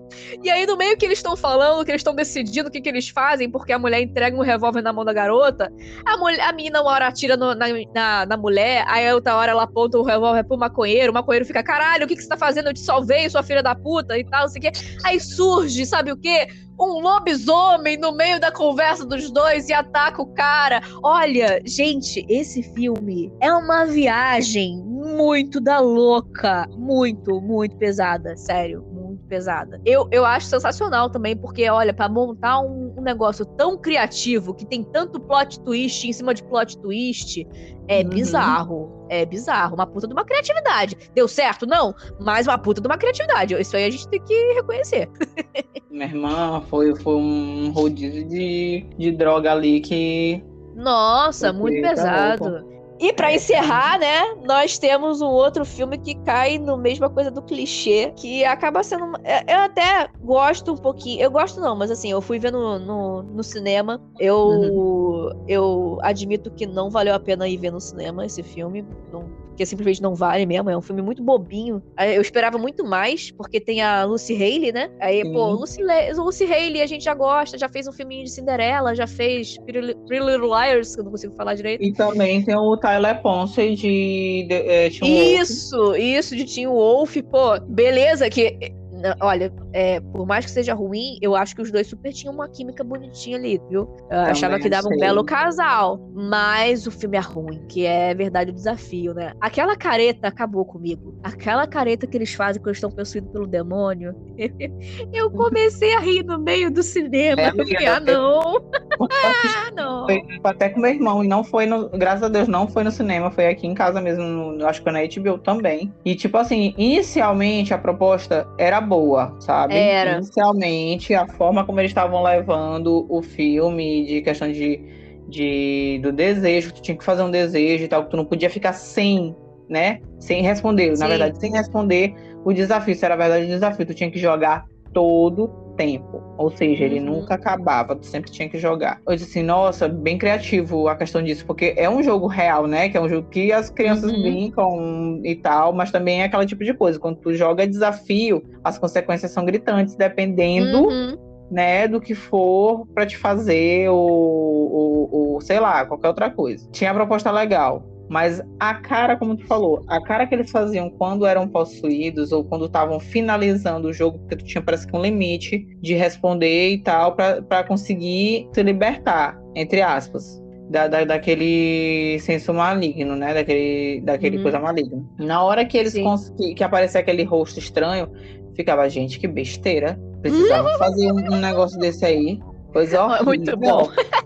E aí, no meio que eles estão falando, que eles estão decidindo o que, que eles fazem, porque a mulher entrega um revólver na mão da garota, a, mulher, a menina uma hora atira no, na, na, na mulher, aí outra hora ela aponta o revólver pro maconheiro, o maconheiro fica, caralho, o que, que você tá fazendo? Eu te salvei, sua filha da puta e tal, não sei o quê. Aí surge, sabe o quê? Um lobisomem no meio da conversa dos dois e ataca o cara. Olha, gente, esse filme é uma viagem muito da louca. Muito, muito pesada, sério pesada. Eu, eu acho sensacional também, porque, olha, para montar um, um, negócio tão criativo, que tem tanto plot twist em cima de plot twist, é uhum. bizarro. É bizarro. Uma puta de uma criatividade. Deu certo? Não, mas uma puta de uma criatividade. Isso aí a gente tem que reconhecer. *laughs* Minha irmã foi, foi um rodízio de, de droga ali que. Nossa, muito pesado. E para encerrar, né, nós temos um outro filme que cai no mesma coisa do clichê, que acaba sendo. É, eu até gosto um pouquinho. Eu gosto não, mas assim, eu fui ver no, no, no cinema. Eu, uhum. eu admito que não valeu a pena ir ver no cinema esse filme. Não, porque simplesmente não vale mesmo. É um filme muito bobinho. Eu esperava muito mais, porque tem a Lucy Haley, né? Aí, Sim. pô, Lucy, Le Lucy Haley a gente já gosta, já fez um filminho de Cinderela, já fez Pretty Little Liars, que eu não consigo falar direito. E também tem o Tyler Ponce de, de é, Isso, Wolf. isso, de Tim Wolf. Pô, beleza, que olha, é, por mais que seja ruim, eu acho que os dois super tinham uma química bonitinha ali, viu? Eu achava que dava sei. um belo casal. Mas o filme é ruim, que é verdade o desafio, né? Aquela careta acabou comigo. Aquela careta que eles fazem quando estão possuídos pelo demônio. *laughs* eu comecei a rir no meio do cinema. É, fiquei, ah, não. *laughs* ah, não. Foi até com meu irmão, e não foi no. Graças a Deus, não foi no cinema, foi aqui em casa mesmo, no, acho que foi na HBO também. E, tipo assim, inicialmente a proposta era boa, sabe? Era. Inicialmente, a forma como eles estavam levando o filme, de questão de, de do desejo, tu tinha que fazer um desejo e tal, que tu não podia ficar sem, né? Sem responder. Sim. Na verdade, sem responder o desafio. Isso era a verdade o desafio. Tu tinha que jogar todo tempo. Ou seja, ele uhum. nunca acabava, tu sempre tinha que jogar. Eu disse assim, nossa, bem criativo a questão disso, porque é um jogo real, né? Que é um jogo que as crianças uhum. brincam e tal, mas também é aquele tipo de coisa. Quando tu joga desafio, as consequências são gritantes, dependendo. Uhum. Né, do que for para te fazer, ou, ou, ou sei lá, qualquer outra coisa. Tinha a proposta legal, mas a cara, como tu falou, a cara que eles faziam quando eram possuídos ou quando estavam finalizando o jogo, porque tu tinha parece que um limite de responder e tal, para conseguir se libertar, entre aspas. Da, da, daquele senso maligno, né? Daquele, daquele uhum. coisa maligna. Na hora que eles que, que aparecia aquele rosto estranho, ficava, gente, que besteira. Precisava fazer um, um negócio desse aí. Coisa horrível. Muito bom. *laughs*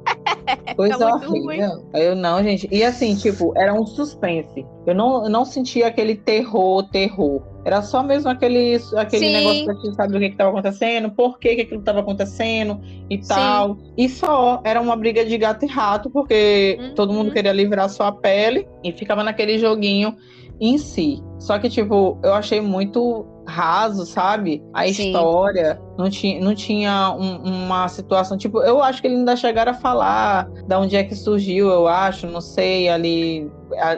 Coisa horrível. Eu não, gente. E assim, tipo, era um suspense. Eu não, eu não sentia aquele terror, terror. Era só mesmo aquele, aquele Sim. negócio pra gente saber o que estava acontecendo, por que, que aquilo estava acontecendo e tal. Sim. E só, era uma briga de gato e rato, porque uhum. todo mundo queria livrar sua pele e ficava naquele joguinho em si. Só que, tipo, eu achei muito raso, sabe? A Sim. história não tinha, não tinha um, uma situação. Tipo, eu acho que eles ainda chegaram a falar da onde é que surgiu, eu acho, não sei, ali,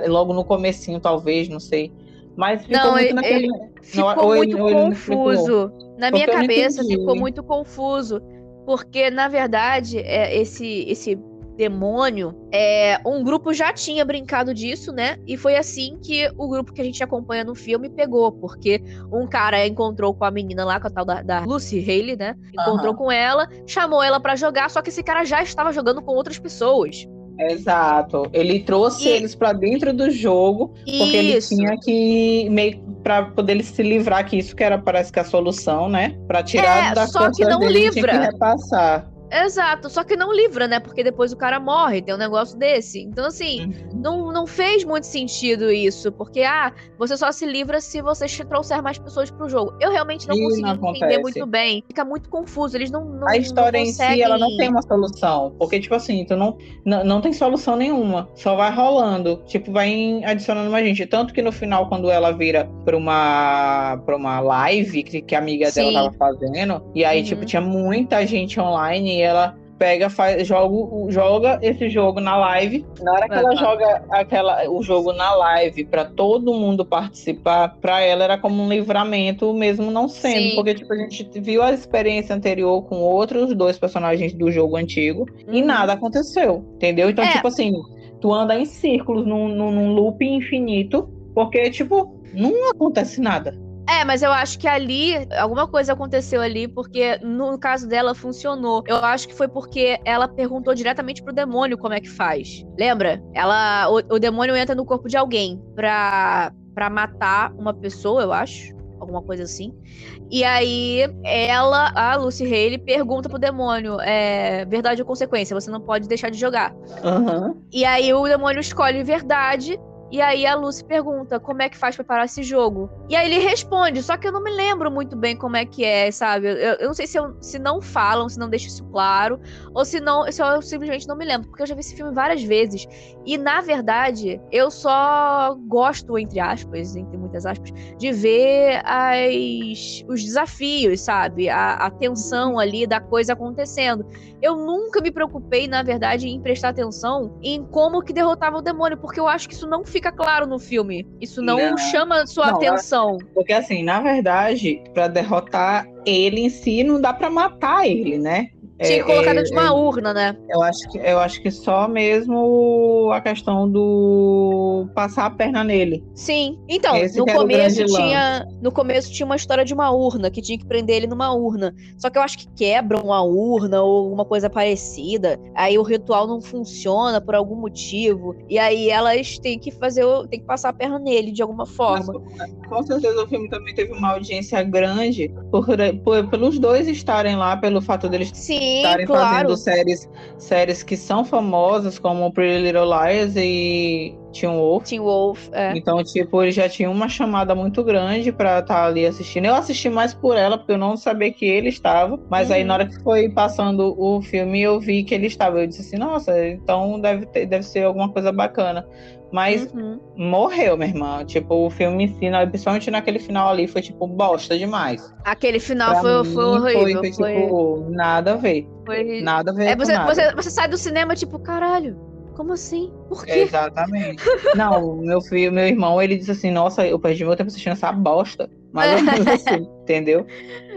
logo no comecinho, talvez, não sei. Mas ficou não, muito ele, naquele. Ele ficou não, muito confuso. Na minha cabeça ficou muito confuso. Porque, na verdade, é, esse, esse demônio, é, um grupo já tinha brincado disso, né? E foi assim que o grupo que a gente acompanha no filme pegou, porque um cara encontrou com a menina lá, com a tal da, da Lucy Haley, né? Encontrou uhum. com ela, chamou ela para jogar, só que esse cara já estava jogando com outras pessoas. Exato. Ele trouxe e... eles para dentro do jogo, porque isso. ele tinha que meio para poder se livrar que isso que era parece que a solução, né? Para tirar é, da só que não dele, livra. Tinha que repassar. Exato, só que não livra, né? Porque depois o cara morre, tem um negócio desse. Então, assim, uhum. não, não fez muito sentido isso, porque, ah, você só se livra se você trouxer mais pessoas pro jogo. Eu realmente não e consegui não entender muito bem. Fica muito confuso, eles não. não a história não em si, ela não tem uma solução. Porque, tipo assim, tu não, não, não tem solução nenhuma. Só vai rolando. Tipo, vai adicionando mais gente. Tanto que no final, quando ela vira pra uma, pra uma live que, que a amiga Sim. dela tava fazendo, e aí, tipo, uhum. tipo, tinha muita gente online ela pega, faz, joga, joga esse jogo na live. Na hora que ela joga aquela, o jogo na live para todo mundo participar, para ela era como um livramento, mesmo não sendo. Sim. Porque, tipo, a gente viu a experiência anterior com outros dois personagens do jogo antigo uhum. e nada aconteceu. Entendeu? Então, é. tipo assim, tu anda em círculos num, num, num loop infinito, porque, tipo, não acontece nada. É, mas eu acho que ali, alguma coisa aconteceu ali, porque no caso dela funcionou. Eu acho que foi porque ela perguntou diretamente pro demônio como é que faz. Lembra? Ela, o, o demônio entra no corpo de alguém pra, pra matar uma pessoa, eu acho alguma coisa assim. E aí ela, a Lucy Haley, pergunta pro demônio: é verdade ou consequência? Você não pode deixar de jogar. Uhum. E aí o demônio escolhe verdade e aí a Lucy pergunta como é que faz pra parar esse jogo. E aí ele responde, só que eu não me lembro muito bem como é que é, sabe? Eu, eu não sei se, eu, se não falam, se não deixam isso claro, ou se não, se eu simplesmente não me lembro, porque eu já vi esse filme várias vezes. E na verdade, eu só gosto, entre aspas, entre muitas aspas, de ver as, os desafios, sabe? A, a tensão ali da coisa acontecendo. Eu nunca me preocupei, na verdade, em prestar atenção em como que derrotava o demônio, porque eu acho que isso não fica fica claro no filme. Isso não, não. chama sua não, atenção. Porque assim, na verdade, para derrotar ele em si, não dá para matar ele, né? Tinha é, colocado é, de uma é, urna, né? Eu acho, que, eu acho que só mesmo a questão do passar a perna nele. Sim. Então, Esse no começo tinha. No começo tinha uma história de uma urna, que tinha que prender ele numa urna. Só que eu acho que quebram a urna ou alguma coisa parecida. Aí o ritual não funciona por algum motivo. E aí elas têm que fazer. Têm que passar a perna nele de alguma forma. Mas, com certeza o filme também teve uma audiência grande por, por, pelos dois estarem lá, pelo fato deles. Sim estarem claro. fazendo séries, séries que são famosas, como Pretty Little Liars e Teen Wolf. Teen Wolf, é. Então, tipo, ele já tinha uma chamada muito grande pra estar tá ali assistindo. Eu assisti mais por ela, porque eu não sabia que ele estava. Mas uhum. aí, na hora que foi passando o filme, eu vi que ele estava. Eu disse assim, nossa, então deve, ter, deve ser alguma coisa bacana. Mas uhum. morreu, minha irmã. Tipo, o filme ensina, principalmente naquele final ali, foi tipo bosta demais. Aquele final foi, foi horrível. Foi, foi, tipo, nada a ver. Foi... Nada a ver. É, você, nada. Você, você sai do cinema, tipo, caralho. Como assim? Por quê? Exatamente. Não, meu filho, meu irmão, ele disse assim: Nossa, eu perdi meu tempo assistindo essa bosta. Mas assim, *laughs* entendeu?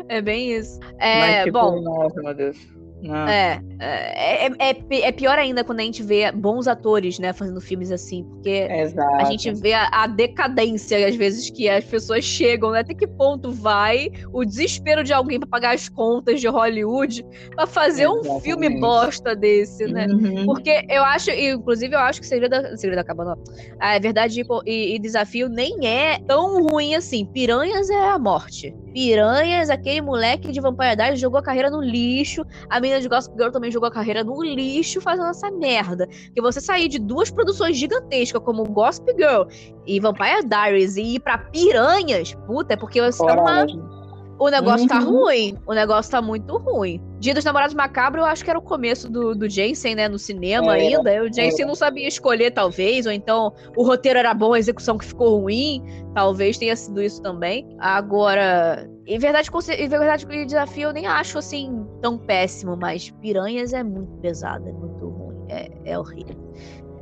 É bem isso. É, Mas, tipo, bom. Nossa, meu Deus. É, é, é, é, pior ainda quando a gente vê bons atores, né, fazendo filmes assim, porque Exato. a gente vê a, a, decadência, às vezes, que as pessoas chegam, né? Até que ponto vai o desespero de alguém para pagar as contas de Hollywood para fazer Exatamente. um filme bosta desse, né? Uhum. Porque eu acho, inclusive, eu acho que Segredo da, Segredo da Cabana, a verdade e, e Desafio nem é tão ruim assim. Piranhas é a morte. Piranhas, aquele moleque de Vampire Diaries jogou a carreira no lixo. A menina de Gossip Girl também jogou a carreira no lixo fazendo essa merda. Que você sair de duas produções gigantescas como Gossip Girl e Vampire Diaries e ir pra Piranhas, puta, é porque você tá uma o negócio tá uhum. tá ruim. O negócio tá muito ruim. Dia dos Namorados Macabro, eu acho que era o começo do, do Jensen, né? No cinema é, ainda. O Jensen é. não sabia escolher, talvez. Ou então o roteiro era bom, a execução que ficou ruim. Talvez tenha sido isso também. Agora. Em verdade, em verdade, o desafio eu nem acho assim tão péssimo, mas Piranhas é muito pesado, é muito ruim. É, é horrível.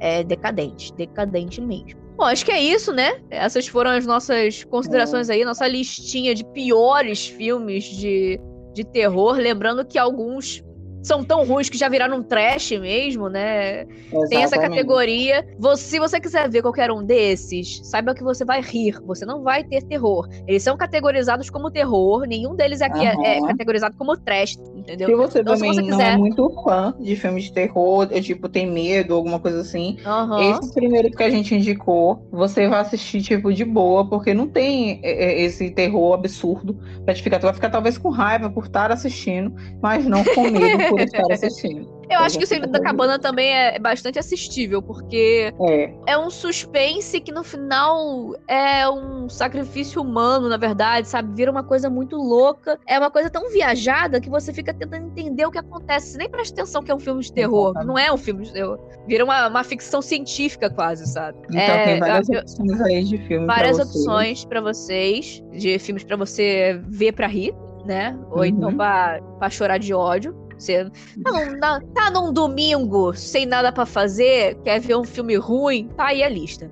É decadente, decadente mesmo. Bom, acho que é isso, né? Essas foram as nossas considerações aí, nossa listinha de piores filmes de, de terror. Lembrando que alguns são tão ruins que já viraram um trash mesmo, né? Exatamente. Tem essa categoria. Você, se você quiser ver qualquer um desses, saiba que você vai rir, você não vai ter terror. Eles são categorizados como terror, nenhum deles aqui uhum. é, é, categorizado como trash, entendeu? Se você então, também se você quiser... não é muito fã de filmes de terror, é, tipo, tem medo, alguma coisa assim, uhum. esse primeiro que a gente indicou, você vai assistir, tipo, de boa, porque não tem é, esse terror absurdo pra te ficar. Tu vai ficar talvez com raiva por estar assistindo, mas não com medo por *laughs* estar assistindo. Eu acho que o Segredo da Cabana também é bastante assistível, porque é. é um suspense que no final é um sacrifício humano, na verdade, sabe? Vira uma coisa muito louca. É uma coisa tão viajada que você fica tentando entender o que acontece. Você nem presta atenção que é um filme de terror. Não é um filme de terror. Vira uma, uma ficção científica, quase, sabe? Então é, tem várias opções aí de filmes. Várias pra opções para vocês, de filmes para você ver para rir né? Ou então uhum. então pra, pra chorar de ódio. Você não, tá num domingo sem nada para fazer, quer ver um filme ruim, tá aí a lista.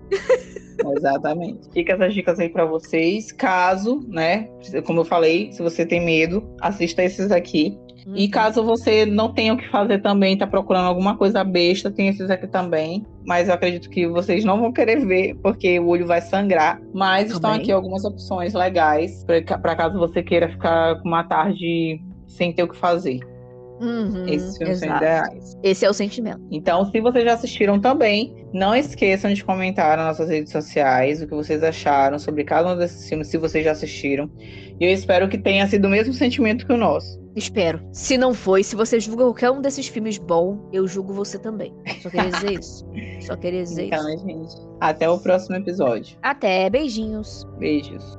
Exatamente. Fica essas dicas aí para vocês. Caso, né, como eu falei, se você tem medo, assista esses aqui. Uhum. E caso você não tenha o que fazer também, tá procurando alguma coisa besta, tem esses aqui também. Mas eu acredito que vocês não vão querer ver, porque o olho vai sangrar. Mas também. estão aqui algumas opções legais para caso você queira ficar com uma tarde sem ter o que fazer. Uhum, Esses filmes exato. são ideais. Esse é o sentimento. Então, se vocês já assistiram também, não esqueçam de comentar nas nossas redes sociais o que vocês acharam sobre cada um desses filmes, se vocês já assistiram. E eu espero que tenha sido o mesmo sentimento que o nosso. Espero. Se não foi, se você julga qualquer um desses filmes bom, eu julgo você também. Só queria dizer isso. *laughs* Só queria dizer então, isso. Então, gente. Até o próximo episódio. Até. Beijinhos. Beijos.